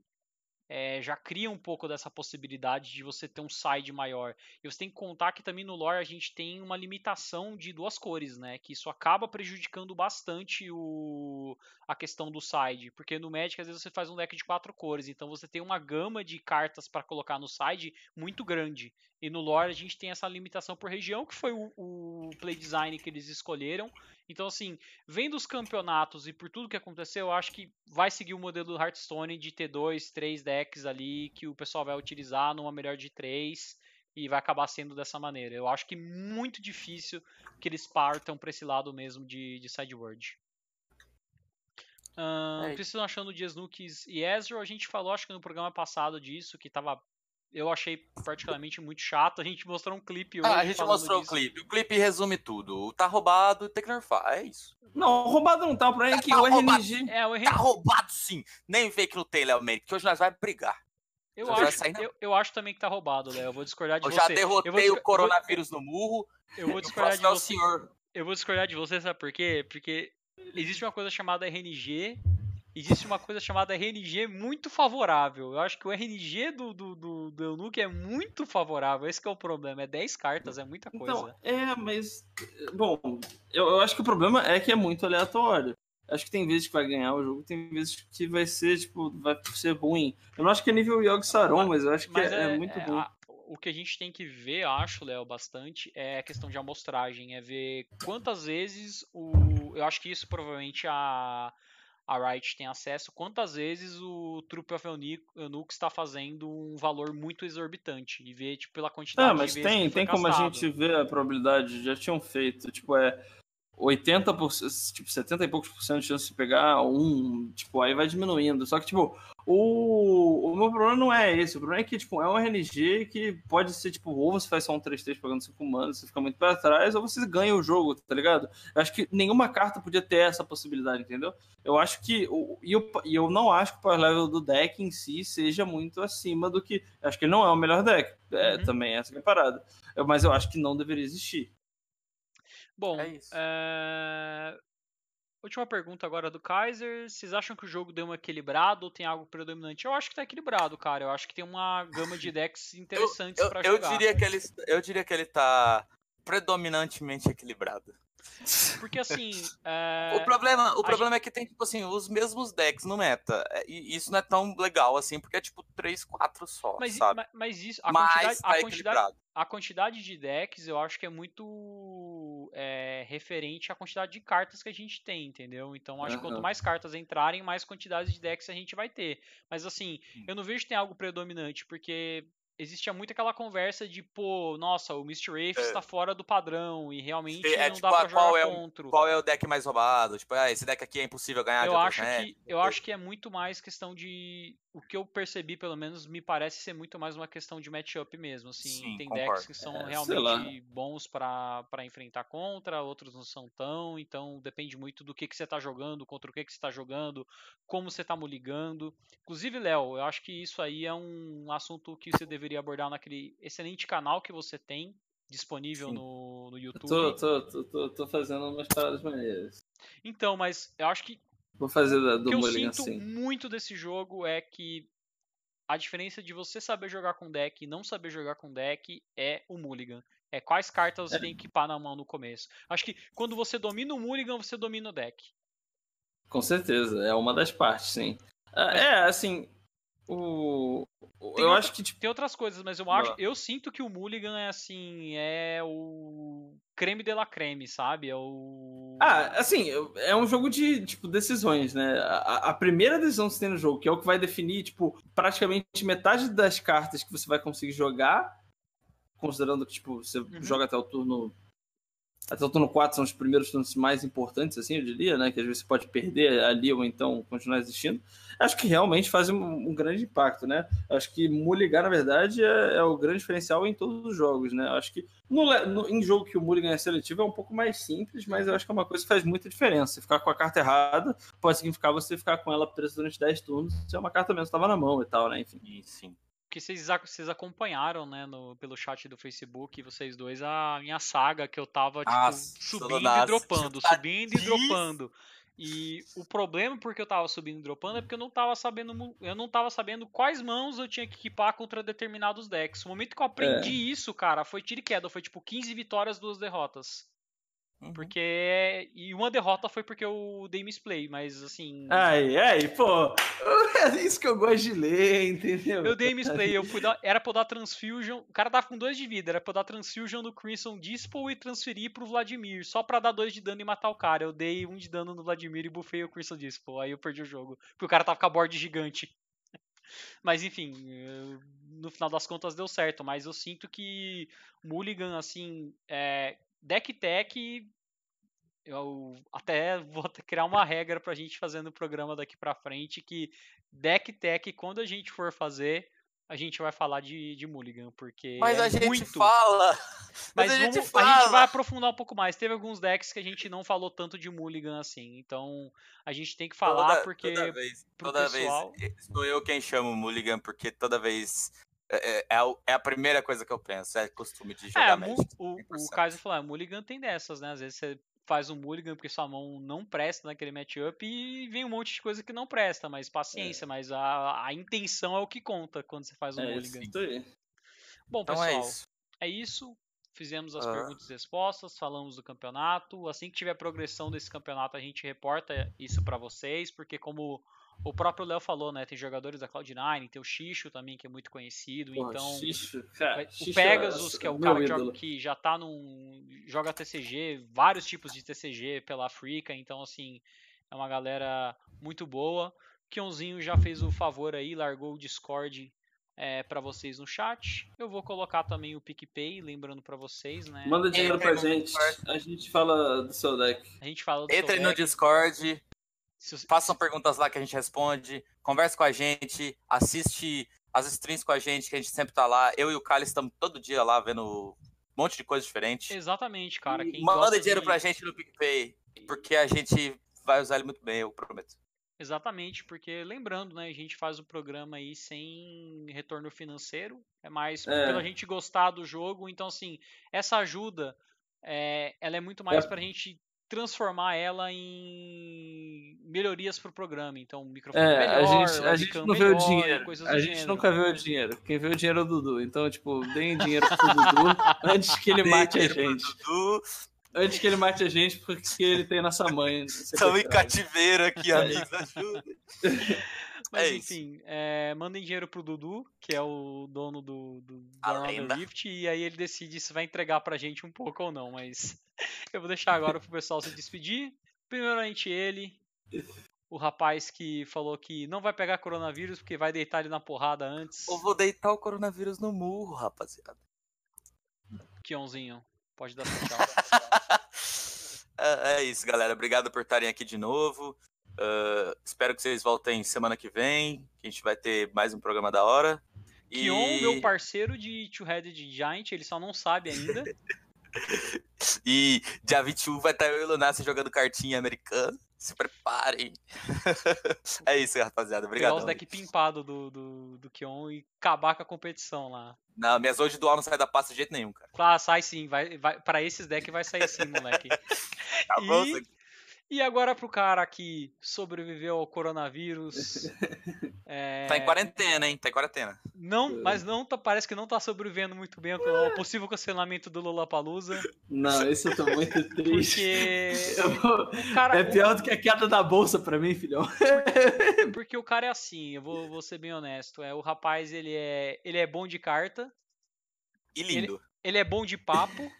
é, já cria um pouco dessa possibilidade de você ter um side maior. E você tem que contar que também no lore a gente tem uma limitação de duas cores, né? Que isso acaba prejudicando bastante o, a questão do side. Porque no Magic às vezes você faz um deck de quatro cores, então você tem uma gama de cartas para colocar no side muito grande. E no lore a gente tem essa limitação por região, que foi o, o play design que eles escolheram. Então, assim, vendo os campeonatos e por tudo que aconteceu, eu acho que vai seguir o modelo do Hearthstone de ter dois, três decks ali que o pessoal vai utilizar numa melhor de três e vai acabar sendo dessa maneira. Eu acho que muito difícil que eles partam para esse lado mesmo de, de sideward. Uh, é. Precisam achando Dias Nukes e Ezra. A gente falou, acho que no programa passado disso, que tava eu achei particularmente muito chato. A gente mostrou um clipe hoje. Ah, a gente mostrou o um clipe. O clipe resume tudo. Tá roubado, tem que nerfar. É isso. Não, roubado não tá. O problema é que tá o. RNG. É, o RNG. Tá roubado sim. Nem vê que não tem, Léo Meire, que hoje nós vamos brigar. Eu acho, eu, eu, acho também que tá roubado, Léo. Eu vou discordar de eu você. Eu já derrotei o coronavírus no murro. Eu vou discordar de você. Senhor. Eu vou discordar de você, sabe por quê? Porque existe uma coisa chamada RNG existe uma coisa chamada RNG muito favorável. Eu acho que o RNG do, do, do, do Eunuch é muito favorável. Esse é o problema. É 10 cartas, é muita então, coisa. Então, é, mas. Bom, eu, eu acho que o problema é que é muito aleatório. Acho que tem vezes que vai ganhar o jogo, tem vezes que vai ser, tipo, vai ser ruim. Eu não acho que é nível Yog Saron, mas eu acho que é, é, é, muito é, ruim. A, o que a gente tem que ver, acho, Léo, bastante, é a questão de amostragem. É ver quantas vezes o. Eu acho que isso provavelmente a a Riot tem acesso, quantas vezes o Troop of Eunuch está fazendo um valor muito exorbitante e ver tipo, pela quantidade ah, mas de vezes tem, tem como a gente ver a probabilidade, já tinham feito, tipo, é 80%, tipo, 70 e poucos por cento de chance de pegar um, tipo, aí vai diminuindo. Só que, tipo, o, o meu problema não é esse. O problema é que, tipo, é um RNG que pode ser, tipo, ou você faz só um 3-3 pegando 5 manos, você fica muito para trás, ou você ganha o jogo, tá ligado? Eu acho que nenhuma carta podia ter essa possibilidade, entendeu? Eu acho que, e eu, e eu não acho que o power level do deck em si seja muito acima do que, acho que ele não é o melhor deck, é, uhum. também essa é a parada. Mas eu acho que não deveria existir. Bom, é é... última pergunta agora do Kaiser. Vocês acham que o jogo deu uma equilibrado ou tem algo predominante? Eu acho que tá equilibrado, cara. Eu acho que tem uma gama de decks [LAUGHS] interessantes para jogar. Eu diria, que ele, eu diria que ele tá predominantemente equilibrado. Porque assim. É... [LAUGHS] O problema, o problema gente... é que tem, tipo assim, os mesmos decks no meta. É, e isso não é tão legal assim, porque é tipo 3, 4 só. Mas, sabe? mas, mas isso. A mas quantidade, tá a, quantidade, a quantidade de decks eu acho que é muito é, referente à quantidade de cartas que a gente tem, entendeu? Então acho uhum. que quanto mais cartas entrarem, mais quantidade de decks a gente vai ter. Mas assim, hum. eu não vejo que tem algo predominante, porque existia muito aquela conversa de, pô, nossa, o Mr. Wraith é. está fora do padrão e realmente é, não tipo, dá pra jogar qual é contra. O, qual é o deck mais roubado? Tipo, ah, esse deck aqui é impossível ganhar eu acho que Eu acho que é muito mais questão de o que eu percebi, pelo menos, me parece ser muito mais uma questão de matchup mesmo. Assim, Sim, tem concordo. decks que são É, realmente bons pra pra enfrentar contra, outros não são tão. Então depende muito do que, que você tá jogando, contra o que, que você tá jogando, como você tá muligando. Inclusive, Léo, eu acho que isso aí é um assunto que você deveria abordar naquele excelente canal que você tem disponível Sim. no, no Eu YouTube. tô, tô, tô, tô, tô fazendo umas paradas maneiras. Então, mas eu acho que Vou fazer da, O do que eu sinto assim. muito desse jogo é que a diferença de você saber jogar com deck e não saber jogar com deck é o Mulligan. É quais cartas você tem que equipar na mão no começo. Acho que quando você domina o Mulligan, você domina o deck. Com certeza, é uma das partes, sim. Ah, É, assim, o... eu outra- acho que, tipo, Tem outras coisas, mas eu acho, lá. eu sinto que o Mulligan é assim, é o creme de la creme, sabe? É o Ah, assim, é um jogo de, tipo, decisões, né? A, a primeira decisão que você tem no jogo, que é o que vai definir, tipo, praticamente metade das cartas que você vai conseguir jogar, considerando que, tipo, você Uhum. joga até o turno... Até o turno 4 são os primeiros turnos mais importantes, assim, eu diria, né? Que às vezes você pode perder ali ou então continuar existindo. Acho que realmente faz um, um grande impacto, né? Acho que Mulligan, na verdade, é, é o grande diferencial em todos os jogos, né? Acho que no, no- em jogo que o Mulligan é seletivo é um pouco mais simples, mas eu acho que é uma coisa que faz muita diferença. Você ficar com a carta errada pode significar você ficar com ela presa durante 10 turnos, se é uma carta mesmo estava na mão e tal, né? Enfim. Sim. Que vocês, vocês acompanharam, né, no, pelo chat do Facebook, vocês dois, a minha saga que eu tava, tipo, Nossa, subindo e dropando, tá subindo e dropando. E o problema porque eu tava subindo e dropando é porque eu não tava sabendo, eu não tava sabendo quais mãos eu tinha que equipar contra determinados decks. O momento que eu aprendi isso, cara, foi tiro e queda, foi tipo 15 vitórias, duas derrotas. Uhum. Porque e uma derrota foi porque eu dei misplay, mas assim, Ai, ai, pô. [LAUGHS] É isso que eu gosto de ler, entendeu? Eu dei misplay, eu fui dar, era pra eu dar transfusion. O cara tava com dois de vida, era pra eu dar transfusion no Crimson Dispel e transferir pro Vladimir, só pra dar dois de dano e matar o cara. Eu dei um de dano no Vladimir e bufei o Crimson Dispel. Aí eu perdi o jogo. Porque o cara tava com a board gigante. [LAUGHS] Mas enfim, no final das contas deu certo. Mas eu sinto que Mulligan, assim, é, deck tech. Eu até vou criar uma regra pra gente fazer no programa daqui pra frente que deck tech, quando a gente for fazer, a gente vai falar de, de Mulligan, porque Mas é a gente muito. fala. Mas, Mas a gente vamos- fala. a gente vai aprofundar um pouco mais. Teve alguns decks que a gente não falou tanto de Mulligan assim, então a gente tem que falar toda, porque toda vez, toda pessoal- vez sou eu quem chamo Mulligan, porque toda vez é, é- é é a primeira coisa que eu penso, é costume de jogar É, Magic. o, o 100%. Kaiser falou, ah, Mulligan tem dessas, né? Às vezes você faz um Mulligan porque sua mão não presta naquele matchup e vem um monte de coisa que não presta, mas paciência, mas a, a intenção é o que conta quando você faz um É Mulligan. isso aí. Bom, Então pessoal, é isso. é isso. Fizemos as Ah. perguntas e respostas, falamos do campeonato. Assim que tiver progressão desse campeonato, a gente reporta isso pra vocês, porque como o próprio Léo falou, né, tem jogadores da Cloud9, tem o Xixo também, que é muito conhecido, Porra, então Xixo, cara, O Xixo Pegasus, que é o cara que, joga- que já tá num. joga TCG, vários tipos de TCG pela África, então assim, é uma galera muito boa. Kionzinho já fez o favor aí, largou o Discord é, para vocês no chat. Eu vou colocar também o PicPay, lembrando pra vocês, né? Manda dinheiro Entre pra no gente, a gente fala do seu deck. A gente fala do seu Entrem no deck. Discord, façam perguntas lá que a gente responde, converse com a gente, assiste as streams com a gente, que a gente sempre tá lá. Eu e o Kali estamos todo dia lá vendo um monte de coisa diferente. Exatamente, cara. Quem Manda gosta dinheiro de- pra gente no PicPay, porque a gente vai usar ele muito bem, eu prometo. Exatamente, porque lembrando, né, a gente faz o programa aí sem retorno financeiro, é mais É. pela gente gostar do jogo, então assim, essa ajuda, é, ela é muito mais É. pra gente transformar ela em melhorias pro programa, então microfone É, melhor, a gente, a gente não vê o melhor, dinheiro. A do gente gênero. nunca vê o dinheiro. Quem vê o dinheiro é o Dudu. Então, tipo, deem dinheiro pro Dudu [LAUGHS] antes que ele mate a gente. Dudu. Antes que ele mate a gente, porque ele tem nossa mãe. Estamos em cativeiro aqui, amigos. Ajuda. [LAUGHS] Mas É enfim, é, mandem dinheiro pro Dudu, que é o dono do, do Rift, e aí ele decide se vai entregar pra gente um pouco ou não, mas [LAUGHS] eu vou deixar agora pro pessoal se despedir. Primeiramente ele, o rapaz que falou que não vai pegar coronavírus porque vai deitar ele na porrada antes. Eu vou deitar o coronavírus no murro, rapaziada. Kionzinho, pode dar seu [LAUGHS] tchau. é, é isso, galera. Obrigado por estarem aqui de novo. Uh, espero que vocês voltem semana que vem, que a gente vai ter mais um programa da hora. E... Kion, meu parceiro de Two-Headed Giant, ele só não sabe ainda. [LAUGHS] e dia 21 vai estar eu e o Lunassi jogando cartinha americana. Se preparem. [LAUGHS] é isso, rapaziada. Obrigado. Pegar os deck pimpado do, do, do Kion e acabar com a competição lá. Não, minhas hoje dual não sai da pasta de jeito nenhum, cara. Ah, sai sim. Vai, vai, pra esses decks vai sair sim, moleque. [LAUGHS] tá bom, e... E agora pro cara que sobreviveu ao coronavírus. [LAUGHS] é... Tá em quarentena, hein? Tá em quarentena. Não, mas não tá, parece que não tá sobrevivendo muito bem ao possível cancelamento do Lollapalooza. Não, isso eu tô muito [LAUGHS] triste. Porque. Cara, é pior do que a queda da bolsa pra mim, filhão. Porque, porque o cara é assim, eu vou, vou, ser bem honesto. É, o rapaz, ele é, ele é bom de carta. E lindo. Ele, ele é bom de papo.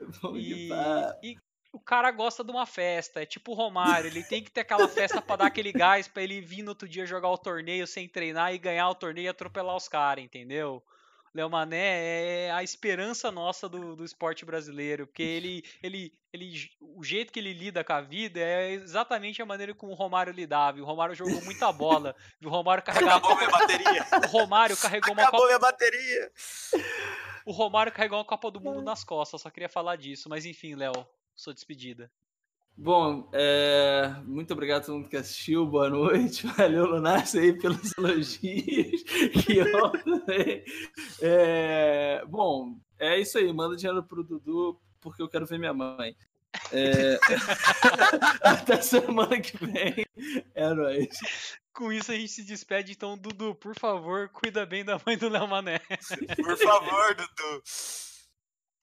[LAUGHS] bom e, de papo. E, o cara gosta de uma festa. É tipo o Romário, ele tem que ter aquela festa para dar aquele gás para ele vir no outro dia jogar o torneio sem treinar e ganhar o torneio e atropelar os caras, entendeu? Léo Mané é a esperança nossa do, do esporte brasileiro, porque ele, ele, ele, o jeito que ele lida com a vida é exatamente a maneira como o Romário lidava. O Romário jogou muita bola. O Romário carregava. Acabou minha bateria. O Romário carregou uma Acabou Copa... minha bateria. O Romário carregou uma Copa do Mundo nas costas. Só queria falar disso, mas enfim, Léo sua despedida. Bom, é... muito obrigado a todo mundo que assistiu. Boa noite. [LAUGHS] Valeu, Lunassi, aí pelos [LAUGHS] elogios. que também. É... Bom, é isso aí. Manda dinheiro pro Dudu, porque eu quero ver minha mãe. É... [LAUGHS] Até semana que vem. É nóis. Com isso a gente se despede. Então, Dudu, por favor, cuida bem da mãe do Léo Mané. Por favor, Dudu.